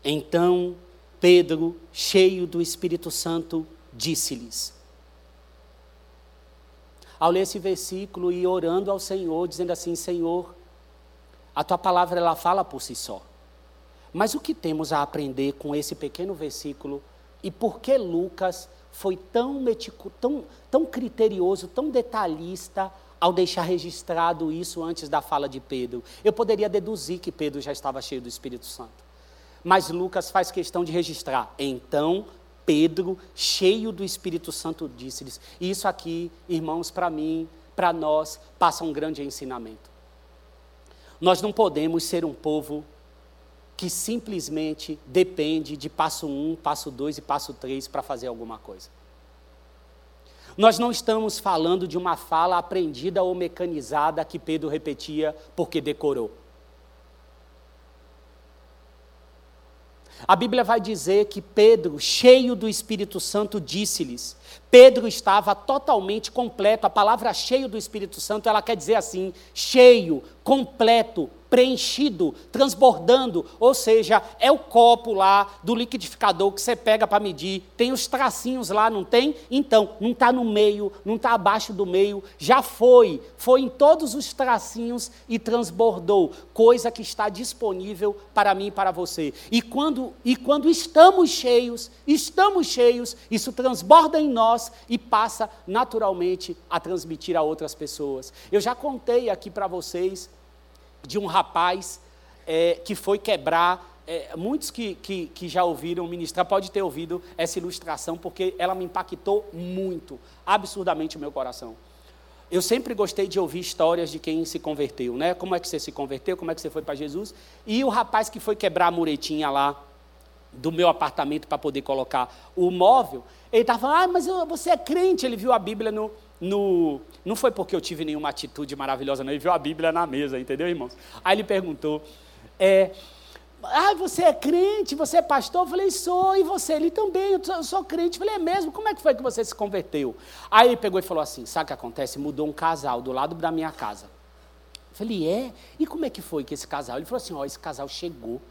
Então Pedro, cheio do Espírito Santo, disse-lhes. Ao ler esse versículo e orando ao Senhor, dizendo assim: Senhor, a tua palavra ela fala por si só. Mas o que temos a aprender com esse pequeno versículo e por que Lucas foi tão, metico, tão, tão criterioso, tão detalhista ao deixar registrado isso antes da fala de Pedro? Eu poderia deduzir que Pedro já estava cheio do Espírito Santo. Mas Lucas faz questão de registrar. Então, Pedro, cheio do Espírito Santo, disse-lhes. Isso aqui, irmãos, para mim, para nós, passa um grande ensinamento. Nós não podemos ser um povo que simplesmente depende de passo um, passo dois e passo três para fazer alguma coisa. Nós não estamos falando de uma fala aprendida ou mecanizada que Pedro repetia porque decorou. A Bíblia vai dizer que Pedro, cheio do Espírito Santo, disse-lhes. Pedro estava totalmente completo. A palavra cheio do Espírito Santo, ela quer dizer assim: cheio, completo, preenchido, transbordando, ou seja, é o copo lá do liquidificador que você pega para medir, tem os tracinhos lá, não tem? Então, não está no meio, não está abaixo do meio, já foi, foi em todos os tracinhos e transbordou, coisa que está disponível para mim e para você. E quando, e quando estamos cheios, estamos cheios, isso transborda em nós e passa naturalmente a transmitir a outras pessoas. Eu já contei aqui para vocês de um rapaz é, que foi quebrar é, muitos que, que, que, já ouviram ministrar pode ter ouvido essa ilustração, porque ela me impactou muito, absurdamente o meu coração. Eu sempre gostei de ouvir histórias de quem se converteu, né? Como é que você se converteu, como é que você foi para Jesus. E o rapaz que foi quebrar a muretinha lá do meu apartamento para poder colocar o móvel, ele estava ah, mas você é crente, ele viu a Bíblia no, no. Não foi porque eu tive nenhuma atitude maravilhosa, não, ele viu a Bíblia na mesa, entendeu, irmãos? Aí ele perguntou, é, ah, você é crente, você é pastor? Eu falei, sou, e você? Ele também, eu sou, eu sou crente. Eu falei, é mesmo? Como é que foi que você se converteu? Aí ele pegou e falou assim: sabe o que acontece? Mudou um casal do lado da minha casa. Eu falei, é? E como é que foi que esse casal? Ele falou assim: ó, esse casal chegou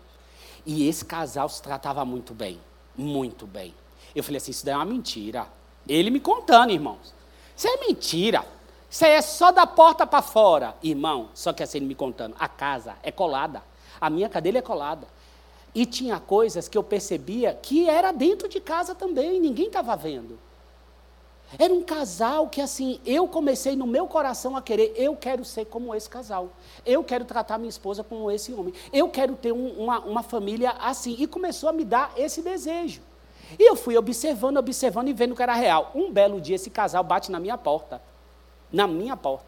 e esse casal se tratava muito bem, muito bem. Eu falei assim: isso daí é uma mentira. Ele me contando, irmãos. Isso é mentira. Isso aí é só da porta para fora. Irmão, só que assim ele me contando: a casa é colada. A minha cadeira é colada. E tinha coisas que eu percebia que era dentro de casa também, ninguém estava vendo. Era um casal que, assim, eu comecei no meu coração a querer, eu quero ser como esse casal. Eu quero tratar minha esposa como esse homem. Eu quero ter um, uma, uma família assim. E começou a me dar esse desejo. E eu fui observando, observando e vendo que era real. Um belo dia, esse casal bate na minha porta. Na minha porta.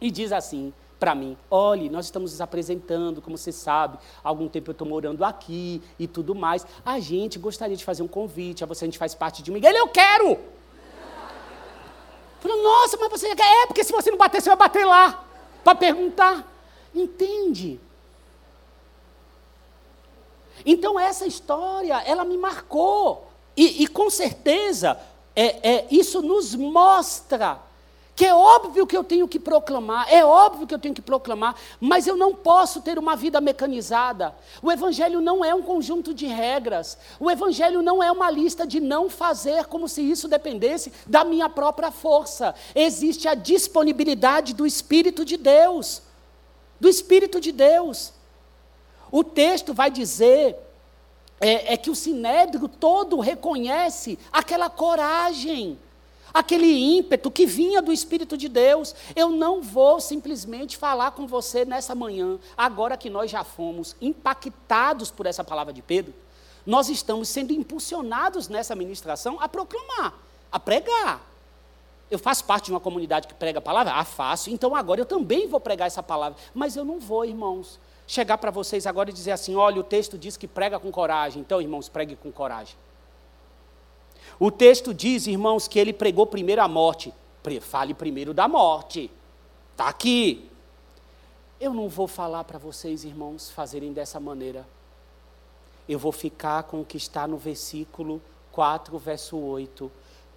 E diz assim: para mim: olhe, nós estamos nos apresentando, como você sabe, há algum tempo eu estou morando aqui e tudo mais. A gente gostaria de fazer um convite, a você a gente faz parte de uma igreja. Eu quero! Falei, nossa, mas você quer? É, porque se você não bater, você vai bater lá para perguntar. Entende? Então essa história, ela me marcou. E, e com certeza, é, é, isso nos mostra que é óbvio que eu tenho que proclamar, é óbvio que eu tenho que proclamar, mas eu não posso ter uma vida mecanizada. O Evangelho não é um conjunto de regras, o Evangelho não é uma lista de não fazer como se isso dependesse da minha própria força. Existe a disponibilidade do Espírito de Deus. Do Espírito de Deus. O texto vai dizer é, é que o sinédrio todo reconhece aquela coragem aquele ímpeto que vinha do Espírito de Deus. Eu não vou simplesmente falar com você nessa manhã, agora que nós já fomos impactados por essa palavra de Pedro, nós estamos sendo impulsionados nessa ministração a proclamar, a pregar. Eu faço parte de uma comunidade que prega a palavra? Ah, faço. Então agora eu também vou pregar essa palavra. Mas eu não vou, irmãos, chegar para vocês agora e dizer assim: olha, o texto diz que prega com coragem. Então, irmãos, pregue com coragem. O texto diz, irmãos, que ele pregou primeiro a morte. Fale primeiro da morte. Está aqui. Eu não vou falar para vocês, irmãos, fazerem dessa maneira. Eu vou ficar com o que está no versículo 4, verso 8.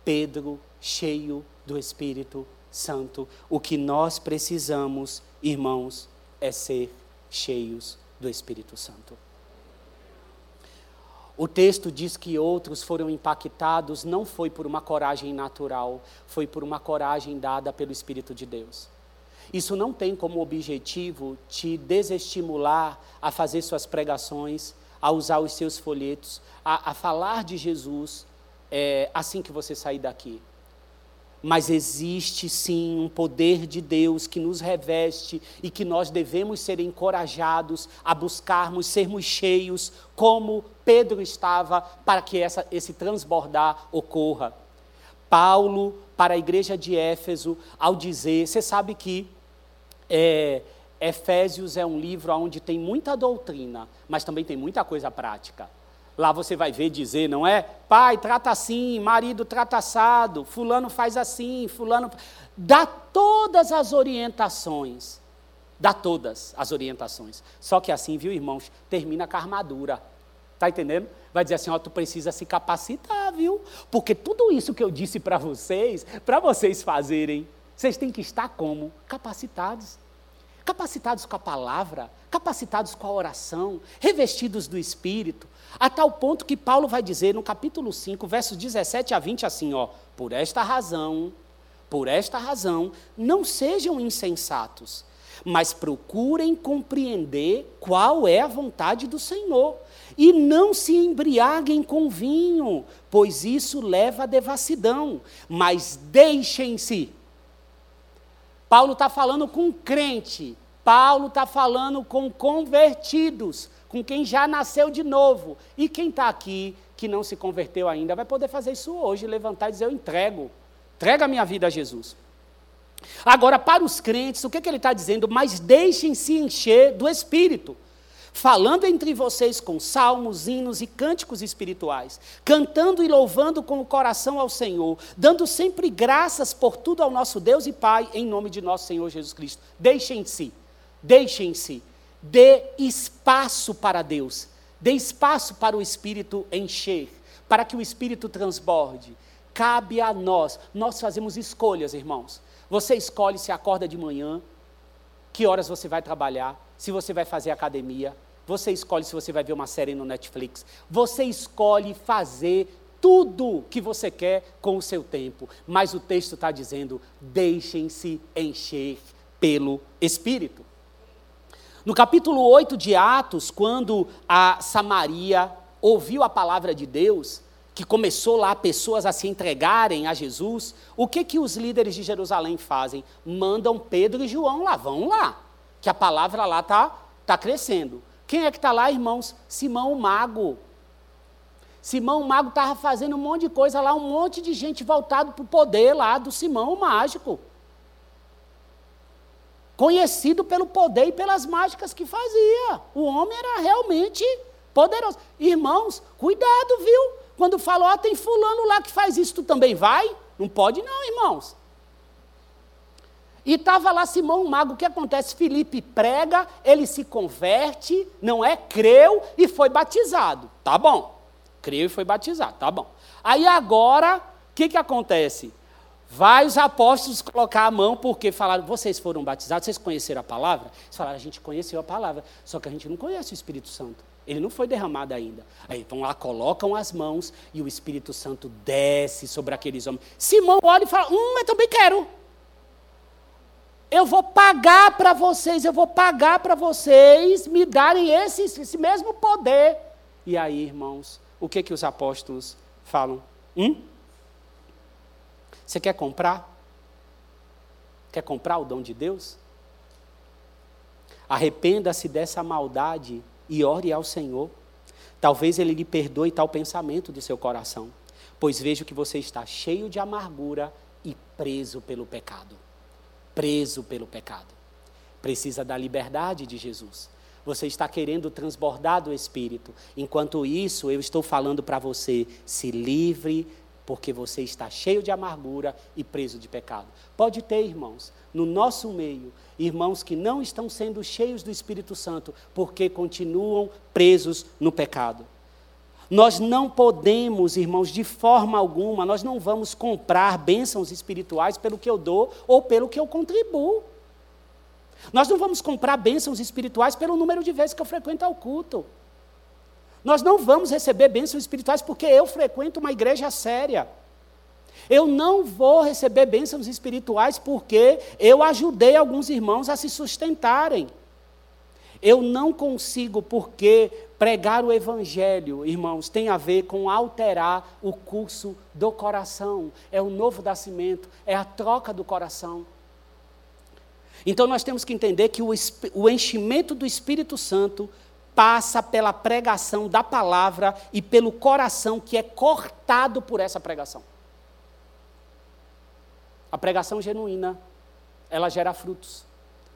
Pedro, cheio do Espírito Santo. O que nós precisamos, irmãos, é ser cheios do Espírito Santo. O texto diz que outros foram impactados não foi por uma coragem natural, foi por uma coragem dada pelo Espírito de Deus. Isso não tem como objetivo te desestimular a fazer suas pregações, a usar os seus folhetos, a, a falar de Jesus é, assim que você sair daqui. Mas existe sim um poder de Deus que nos reveste e que nós devemos ser encorajados a buscarmos sermos cheios, como Pedro estava, para que essa, esse transbordar ocorra. Paulo, para a igreja de Éfeso, ao dizer: você sabe que é, Efésios é um livro onde tem muita doutrina, mas também tem muita coisa prática. Lá você vai ver dizer, não é? Pai, trata assim, marido trata assado, fulano faz assim, fulano. Dá todas as orientações. Dá todas as orientações. Só que assim, viu, irmãos, termina com a armadura. Está entendendo? Vai dizer assim, ó, tu precisa se capacitar, viu? Porque tudo isso que eu disse para vocês, para vocês fazerem, vocês têm que estar como? Capacitados capacitados com a palavra, capacitados com a oração, revestidos do Espírito, a tal ponto que Paulo vai dizer no capítulo 5, versos 17 a 20 assim, ó, por esta razão, por esta razão, não sejam insensatos, mas procurem compreender qual é a vontade do Senhor. E não se embriaguem com vinho, pois isso leva à devassidão, mas deixem-se Paulo está falando com crente, Paulo está falando com convertidos. com quem já nasceu de novo. E quem está aqui, que não se converteu ainda, vai poder fazer isso hoje, levantar e dizer: Eu entrego, entrega a minha vida a Jesus. Agora, para os crentes, o que, que ele está dizendo? Mas deixem-se encher do Espírito falando entre vocês com salmos, hinos e cânticos espirituais, cantando e louvando com o coração ao Senhor, dando sempre graças por tudo ao nosso Deus e Pai, em nome de nosso Senhor Jesus Cristo. Deixem-se, deixem-se, dê espaço para Deus, dê espaço para o Espírito encher, para que o Espírito transborde. Cabe a nós, nós fazemos escolhas, irmãos. Você escolhe se acorda de manhã, que horas você vai trabalhar, se você vai fazer academia, você escolhe se você vai ver uma série no Netflix. Você escolhe fazer tudo que você quer com o seu tempo. Mas o texto está dizendo: deixem-se encher pelo Espírito. No capítulo 8 de Atos, quando a Samaria ouviu a palavra de Deus, que começou lá pessoas a se entregarem a Jesus, o que que os líderes de Jerusalém fazem? Mandam Pedro e João lá, vão lá, que a palavra lá está tá crescendo. Quem é que está lá, irmãos? Simão o Mago. Simão o Mago estava fazendo um monte de coisa lá, um monte de gente voltado para o poder lá do Simão o Mágico. Conhecido pelo poder e pelas mágicas que fazia. O homem era realmente poderoso. Irmãos, cuidado, viu? Quando falou, ó, tem fulano lá que faz isso, tu também vai? Não pode não, irmãos. E estava lá Simão o Mago, o que acontece? Felipe prega, ele se converte, não é? Creu e foi batizado. Tá bom. Creu e foi batizado, tá bom. Aí agora, o que, que acontece? Vai os apóstolos colocar a mão, porque falaram, vocês foram batizados, vocês conheceram a palavra? Eles falaram, a gente conheceu a palavra, só que a gente não conhece o Espírito Santo. Ele não foi derramado ainda. Aí vão lá, colocam as mãos e o Espírito Santo desce sobre aqueles homens. Simão olha e fala, hum, eu também quero. Eu vou pagar para vocês, eu vou pagar para vocês me darem esse, esse mesmo poder. E aí, irmãos, o que que os apóstolos falam? Hum? Você quer comprar? Quer comprar o dom de Deus? Arrependa-se dessa maldade e ore ao Senhor. Talvez Ele lhe perdoe tal pensamento do seu coração, pois vejo que você está cheio de amargura e preso pelo pecado preso pelo pecado. Precisa da liberdade de Jesus. Você está querendo transbordar do Espírito. Enquanto isso, eu estou falando para você: se livre, porque você está cheio de amargura e preso de pecado. Pode ter, irmãos, no nosso meio, irmãos que não estão sendo cheios do Espírito Santo, porque continuam presos no pecado. Nós não podemos, irmãos, de forma alguma, nós não vamos comprar bênçãos espirituais pelo que eu dou ou pelo que eu contribuo. Nós não vamos comprar bênçãos espirituais pelo número de vezes que eu frequento ao culto. Nós não vamos receber bênçãos espirituais porque eu frequento uma igreja séria. Eu não vou receber bênçãos espirituais porque eu ajudei alguns irmãos a se sustentarem. Eu não consigo, porque pregar o Evangelho, irmãos, tem a ver com alterar o curso do coração. É o novo nascimento, é a troca do coração. Então nós temos que entender que o, o enchimento do Espírito Santo passa pela pregação da palavra e pelo coração que é cortado por essa pregação. A pregação genuína, ela gera frutos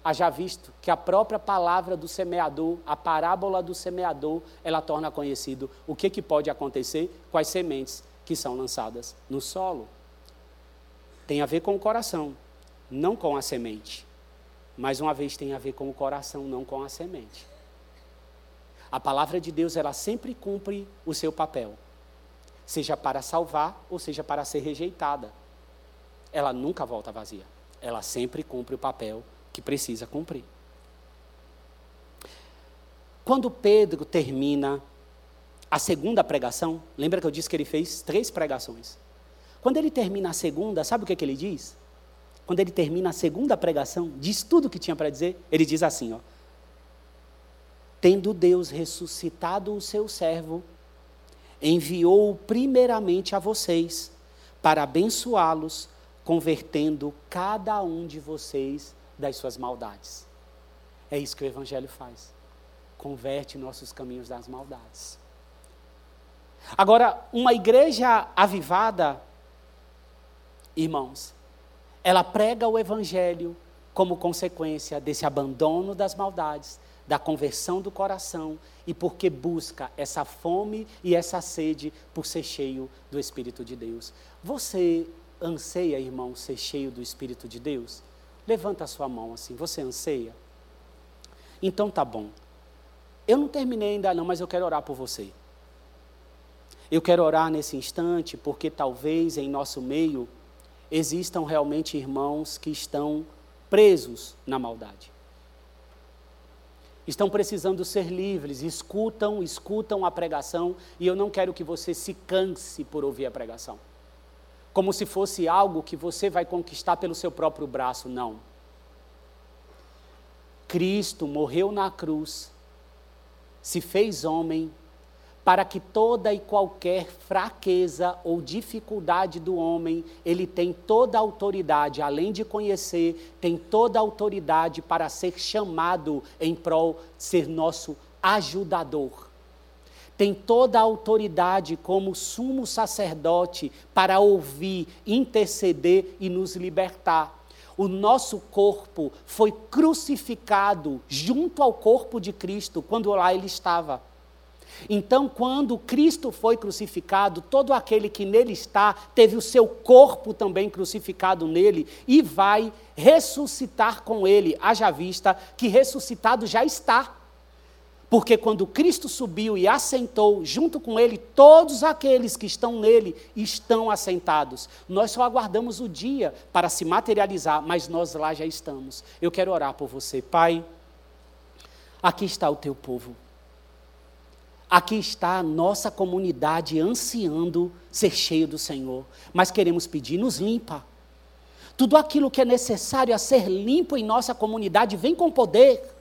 haja visto que a própria palavra do semeador, a parábola do semeador, ela torna conhecido o que, que pode acontecer com as sementes que são lançadas no solo. Tem a ver com o coração, não com a semente. Mais uma vez tem a ver com o coração, não com a semente. A palavra de Deus, ela sempre cumpre o seu papel, seja para salvar ou seja para ser rejeitada. Ela nunca volta vazia. Ela sempre cumpre o papel que precisa cumprir. Quando Pedro termina a segunda pregação, lembra que eu disse que ele fez três pregações? Quando ele termina a segunda, sabe o que, é que ele diz? Quando ele termina a segunda pregação, diz tudo o que tinha para dizer, ele diz assim: ó, Tendo Deus ressuscitado o seu servo, enviou-o primeiramente a vocês, para abençoá-los, convertendo cada um de vocês das suas maldades. É isso que o Evangelho faz. converte nossos caminhos das maldades. Agora, uma igreja avivada, irmãos, ela prega o evangelho como consequência desse abandono das maldades, da conversão do coração e porque busca essa fome e essa sede por ser cheio do Espírito de Deus. Você anseia, irmão, ser cheio do Espírito de Deus? Levanta a sua mão assim, você anseia? Então tá bom. Eu não terminei ainda não, mas eu quero orar por você. Eu quero orar nesse instante porque talvez em nosso meio existam realmente irmãos que estão presos na maldade. Estão precisando ser livres, escutam, escutam a pregação e eu não quero que você se canse por ouvir a pregação. Como se fosse algo que você vai conquistar pelo seu próprio braço, não. Cristo morreu na cruz, se fez homem, para que toda e qualquer fraqueza ou dificuldade do homem, ele tem toda a autoridade, além de conhecer, tem toda a autoridade para ser chamado em prol ser nosso ajudador. Tem toda a autoridade como sumo sacerdote para ouvir, interceder e nos libertar. O nosso corpo foi crucificado junto ao corpo de Cristo quando lá ele estava. Então, quando Cristo foi crucificado, todo aquele que nele está teve o seu corpo também crucificado nele e vai ressuscitar com ele, haja vista que ressuscitado já está. Porque quando Cristo subiu e assentou junto com ele, todos aqueles que estão nele estão assentados. Nós só aguardamos o dia para se materializar, mas nós lá já estamos. Eu quero orar por você, Pai. Aqui está o teu povo. Aqui está a nossa comunidade ansiando ser cheio do Senhor, mas queremos pedir, nos limpa. Tudo aquilo que é necessário a ser limpo em nossa comunidade, vem com poder.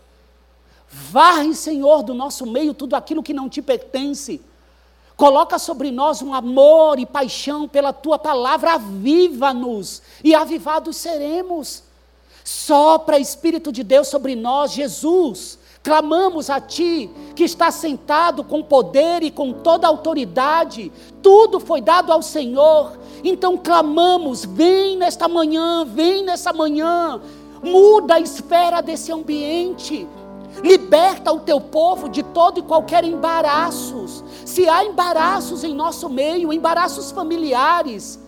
Varre, Senhor, do nosso meio tudo aquilo que não te pertence. Coloca sobre nós um amor e paixão pela tua palavra, aviva-nos e avivados seremos. Sopra Espírito de Deus sobre nós, Jesus Clamamos a Ti, que está sentado com poder e com toda autoridade, tudo foi dado ao Senhor. Então clamamos: vem nesta manhã, vem nessa manhã, muda a esfera desse ambiente, liberta o teu povo de todo e qualquer embaraços. Se há embaraços em nosso meio, embaraços familiares,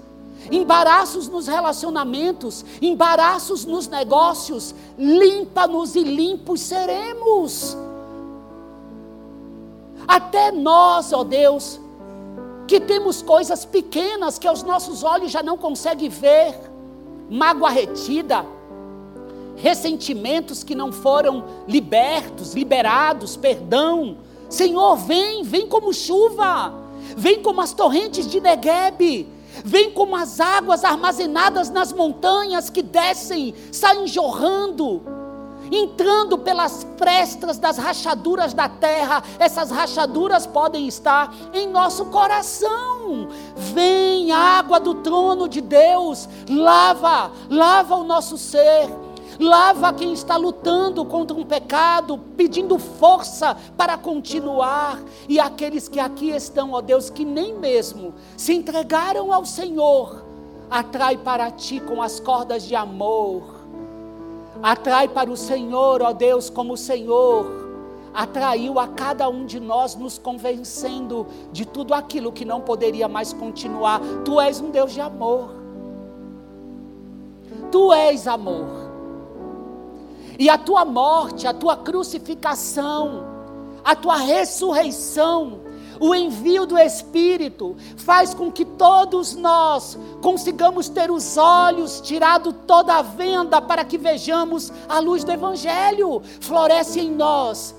embaraços nos relacionamentos, embaraços nos negócios, limpa-nos e limpos seremos. Até nós, ó Deus, que temos coisas pequenas que aos nossos olhos já não conseguem ver, mágoa retida, ressentimentos que não foram libertos, liberados, perdão. Senhor, vem, vem como chuva, vem como as torrentes de Neguebe, Vem como as águas armazenadas nas montanhas que descem, saem jorrando, entrando pelas frestas das rachaduras da terra. Essas rachaduras podem estar em nosso coração. Vem água do trono de Deus, lava, lava o nosso ser Lava quem está lutando contra um pecado, pedindo força para continuar. E aqueles que aqui estão, ó Deus, que nem mesmo se entregaram ao Senhor, atrai para ti com as cordas de amor. Atrai para o Senhor, ó Deus, como o Senhor atraiu a cada um de nós, nos convencendo de tudo aquilo que não poderia mais continuar. Tu és um Deus de amor. Tu és amor. E a tua morte, a tua crucificação, a tua ressurreição, o envio do Espírito faz com que todos nós consigamos ter os olhos tirado toda a venda para que vejamos a luz do Evangelho. Floresce em nós,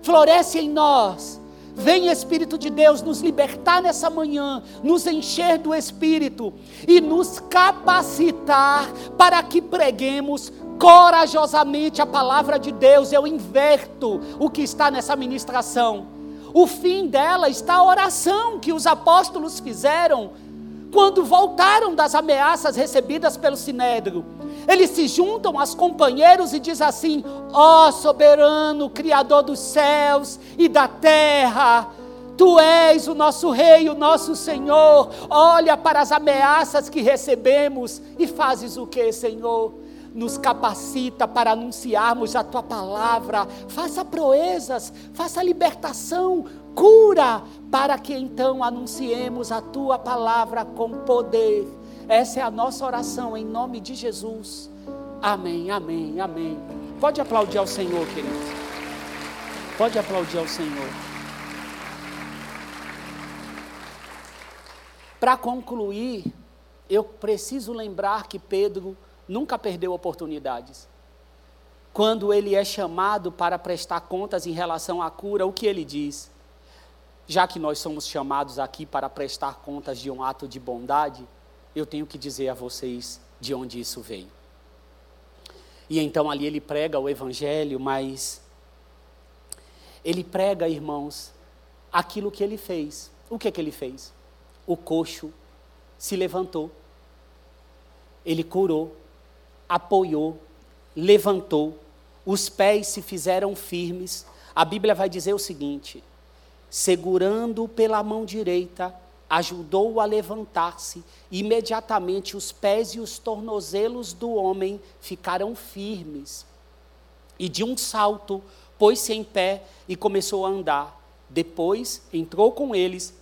floresce em nós. Vem Espírito de Deus nos libertar nessa manhã, nos encher do Espírito e nos capacitar para que preguemos corajosamente a palavra de Deus, eu inverto o que está nessa ministração. O fim dela está a oração que os apóstolos fizeram quando voltaram das ameaças recebidas pelo Sinédrio. Eles se juntam aos companheiros e diz assim: ó oh, soberano, criador dos céus e da terra, Tu és o nosso Rei, o nosso Senhor. Olha para as ameaças que recebemos e fazes o que, Senhor? Nos capacita para anunciarmos a tua palavra. Faça proezas, faça libertação, cura, para que então anunciemos a tua palavra com poder. Essa é a nossa oração em nome de Jesus. Amém, amém, amém. Pode aplaudir ao Senhor, queridos. Pode aplaudir ao Senhor. Para concluir, eu preciso lembrar que Pedro nunca perdeu oportunidades. Quando ele é chamado para prestar contas em relação à cura, o que ele diz? Já que nós somos chamados aqui para prestar contas de um ato de bondade, eu tenho que dizer a vocês de onde isso veio. E então ali ele prega o evangelho, mas ele prega, irmãos, aquilo que ele fez. O que é que ele fez? o coxo se levantou. Ele curou, apoiou, levantou, os pés se fizeram firmes. A Bíblia vai dizer o seguinte: segurando pela mão direita, ajudou-o a levantar-se. Imediatamente os pés e os tornozelos do homem ficaram firmes. E de um salto, pôs-se em pé e começou a andar. Depois entrou com eles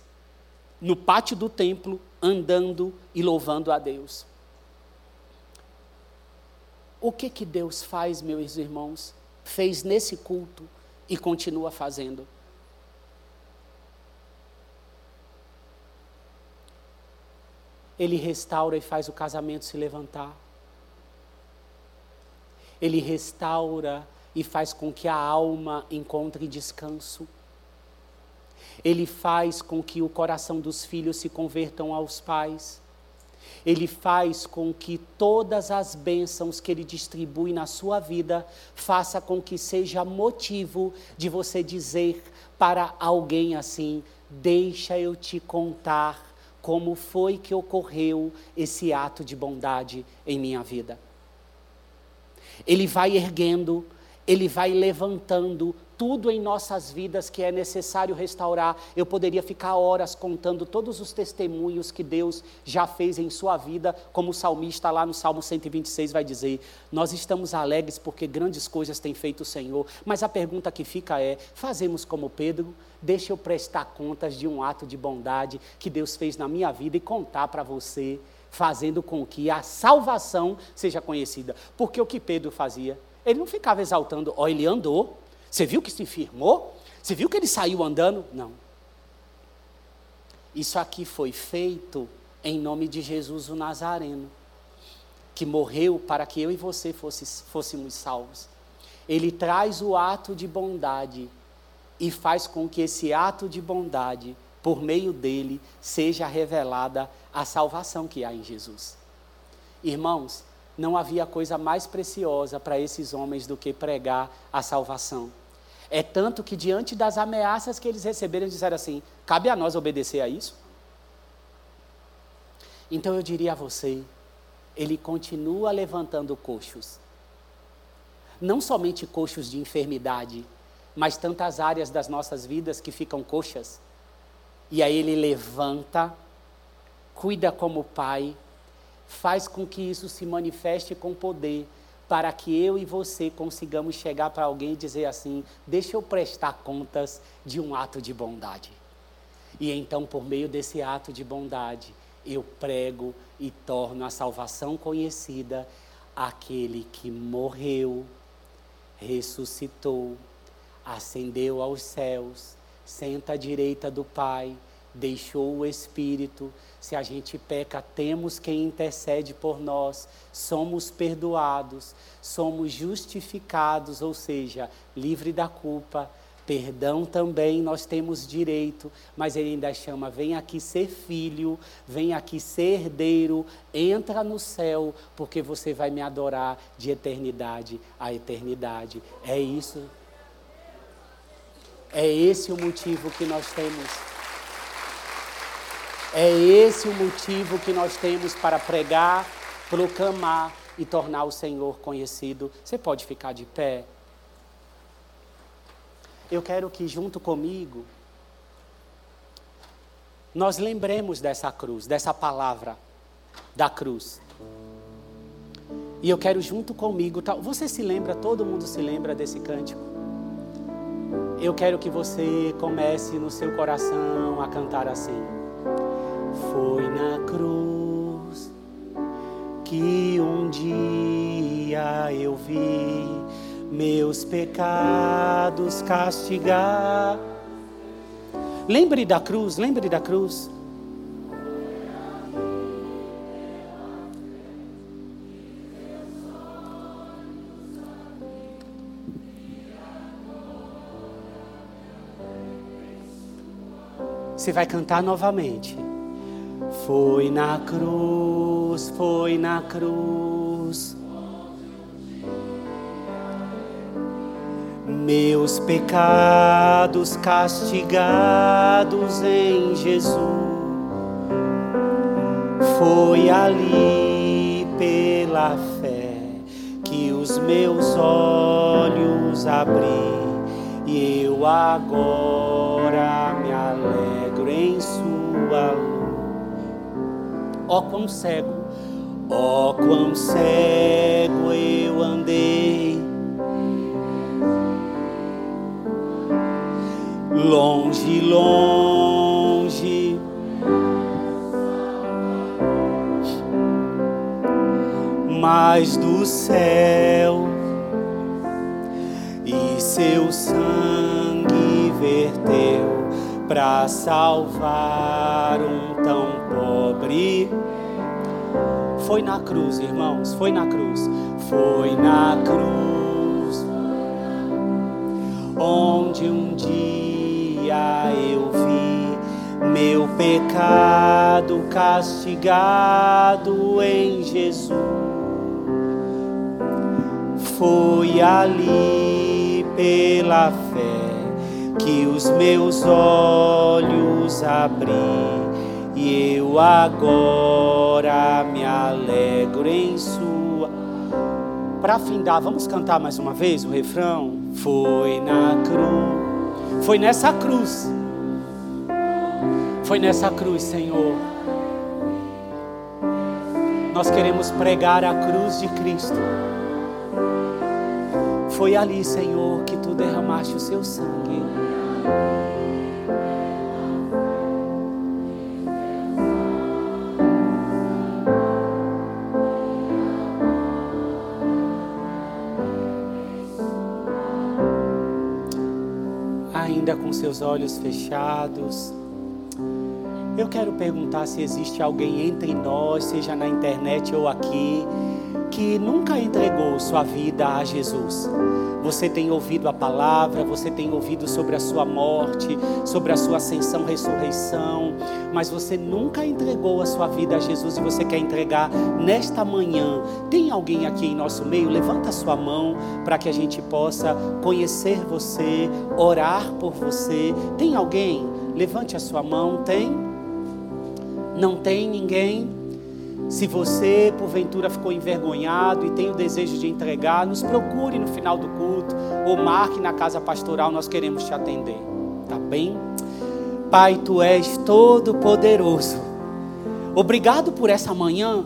no pátio do templo, andando e louvando a Deus. O que que Deus faz, meus irmãos? Fez nesse culto e continua fazendo. Ele restaura e faz o casamento se levantar. Ele restaura e faz com que a alma encontre descanso. Ele faz com que o coração dos filhos se convertam aos pais. Ele faz com que todas as bênçãos que ele distribui na sua vida faça com que seja motivo de você dizer para alguém assim: "Deixa eu te contar como foi que ocorreu esse ato de bondade em minha vida". Ele vai erguendo, ele vai levantando tudo em nossas vidas que é necessário restaurar. Eu poderia ficar horas contando todos os testemunhos que Deus já fez em sua vida, como o salmista lá no Salmo 126 vai dizer: Nós estamos alegres porque grandes coisas tem feito o Senhor. Mas a pergunta que fica é: fazemos como Pedro? Deixa eu prestar contas de um ato de bondade que Deus fez na minha vida e contar para você, fazendo com que a salvação seja conhecida. Porque o que Pedro fazia? Ele não ficava exaltando, ó, oh, ele andou, você viu que se firmou? Você viu que ele saiu andando? Não. Isso aqui foi feito em nome de Jesus o Nazareno, que morreu para que eu e você fosse, fôssemos salvos. Ele traz o ato de bondade e faz com que esse ato de bondade, por meio dele, seja revelada a salvação que há em Jesus. Irmãos, não havia coisa mais preciosa para esses homens do que pregar a salvação. É tanto que, diante das ameaças que eles receberam, disseram assim: cabe a nós obedecer a isso? Então eu diria a você: ele continua levantando coxos. Não somente coxos de enfermidade, mas tantas áreas das nossas vidas que ficam coxas. E aí ele levanta, cuida como pai, faz com que isso se manifeste com poder para que eu e você consigamos chegar para alguém e dizer assim: deixa eu prestar contas de um ato de bondade. E então, por meio desse ato de bondade, eu prego e torno a salvação conhecida aquele que morreu, ressuscitou, ascendeu aos céus, senta à direita do Pai, deixou o Espírito, se a gente peca, temos quem intercede por nós, somos perdoados, somos justificados, ou seja, livre da culpa. Perdão também nós temos direito, mas ele ainda chama: vem aqui ser filho, vem aqui ser herdeiro, entra no céu, porque você vai me adorar de eternidade a eternidade. É isso. É esse o motivo que nós temos é esse o motivo que nós temos para pregar, proclamar e tornar o Senhor conhecido. Você pode ficar de pé. Eu quero que, junto comigo, nós lembremos dessa cruz, dessa palavra da cruz. E eu quero junto comigo, você se lembra, todo mundo se lembra desse cântico? Eu quero que você comece no seu coração a cantar assim. Foi na cruz que um dia eu vi meus pecados castigar. Lembre da cruz, lembre da cruz. Você vai cantar novamente. Foi na cruz, foi na cruz. Meus pecados castigados em Jesus. Foi ali pela fé que os meus olhos abri e eu agora Ó oh, quão cego, ó oh, quão cego eu andei. Longe, longe. Mais do céu e seu sangue verteu para salvar um tão pobre. Foi na cruz, irmãos, foi na cruz, foi na cruz, onde um dia eu vi meu pecado castigado em Jesus. Foi ali pela fé que os meus olhos abri e eu agora me alegro em sua. Para findar, vamos cantar mais uma vez o refrão? Foi na cruz, foi nessa cruz, foi nessa cruz, Senhor. Nós queremos pregar a cruz de Cristo. Foi ali, Senhor, que tu derramaste o seu sangue. Seus olhos fechados, eu quero perguntar se existe alguém entre nós, seja na internet ou aqui, que nunca entregou sua vida a Jesus. Você tem ouvido a palavra, você tem ouvido sobre a sua morte, sobre a sua ascensão, ressurreição, mas você nunca entregou a sua vida a Jesus e você quer entregar nesta manhã. Tem alguém aqui em nosso meio? Levanta a sua mão para que a gente possa conhecer você, orar por você. Tem alguém? Levante a sua mão. Tem? Não tem ninguém? Se você, porventura, ficou envergonhado e tem o desejo de entregar, nos procure no final do culto ou marque na casa pastoral, nós queremos te atender. Tá bem? Pai, tu és todo poderoso. Obrigado por essa manhã.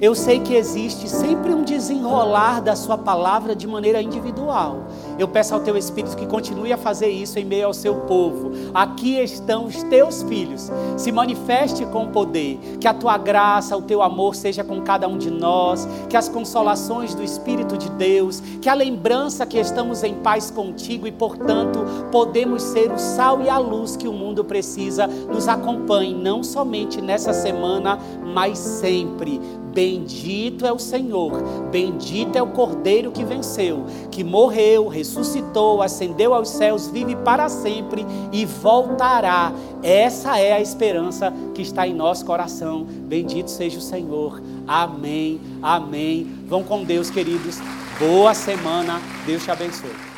Eu sei que existe sempre um desenrolar da Sua palavra de maneira individual. Eu peço ao Teu Espírito que continue a fazer isso em meio ao Seu povo. Aqui estão os Teus filhos. Se manifeste com poder. Que a Tua graça, o Teu amor seja com cada um de nós. Que as consolações do Espírito de Deus, que a lembrança que estamos em paz contigo e, portanto, podemos ser o sal e a luz que o mundo precisa, nos acompanhe não somente nessa semana, mas sempre Bendito é o Senhor, bendito é o Cordeiro que venceu, que morreu, ressuscitou, ascendeu aos céus, vive para sempre e voltará. Essa é a esperança que está em nosso coração. Bendito seja o Senhor. Amém, amém. Vão com Deus, queridos. Boa semana. Deus te abençoe.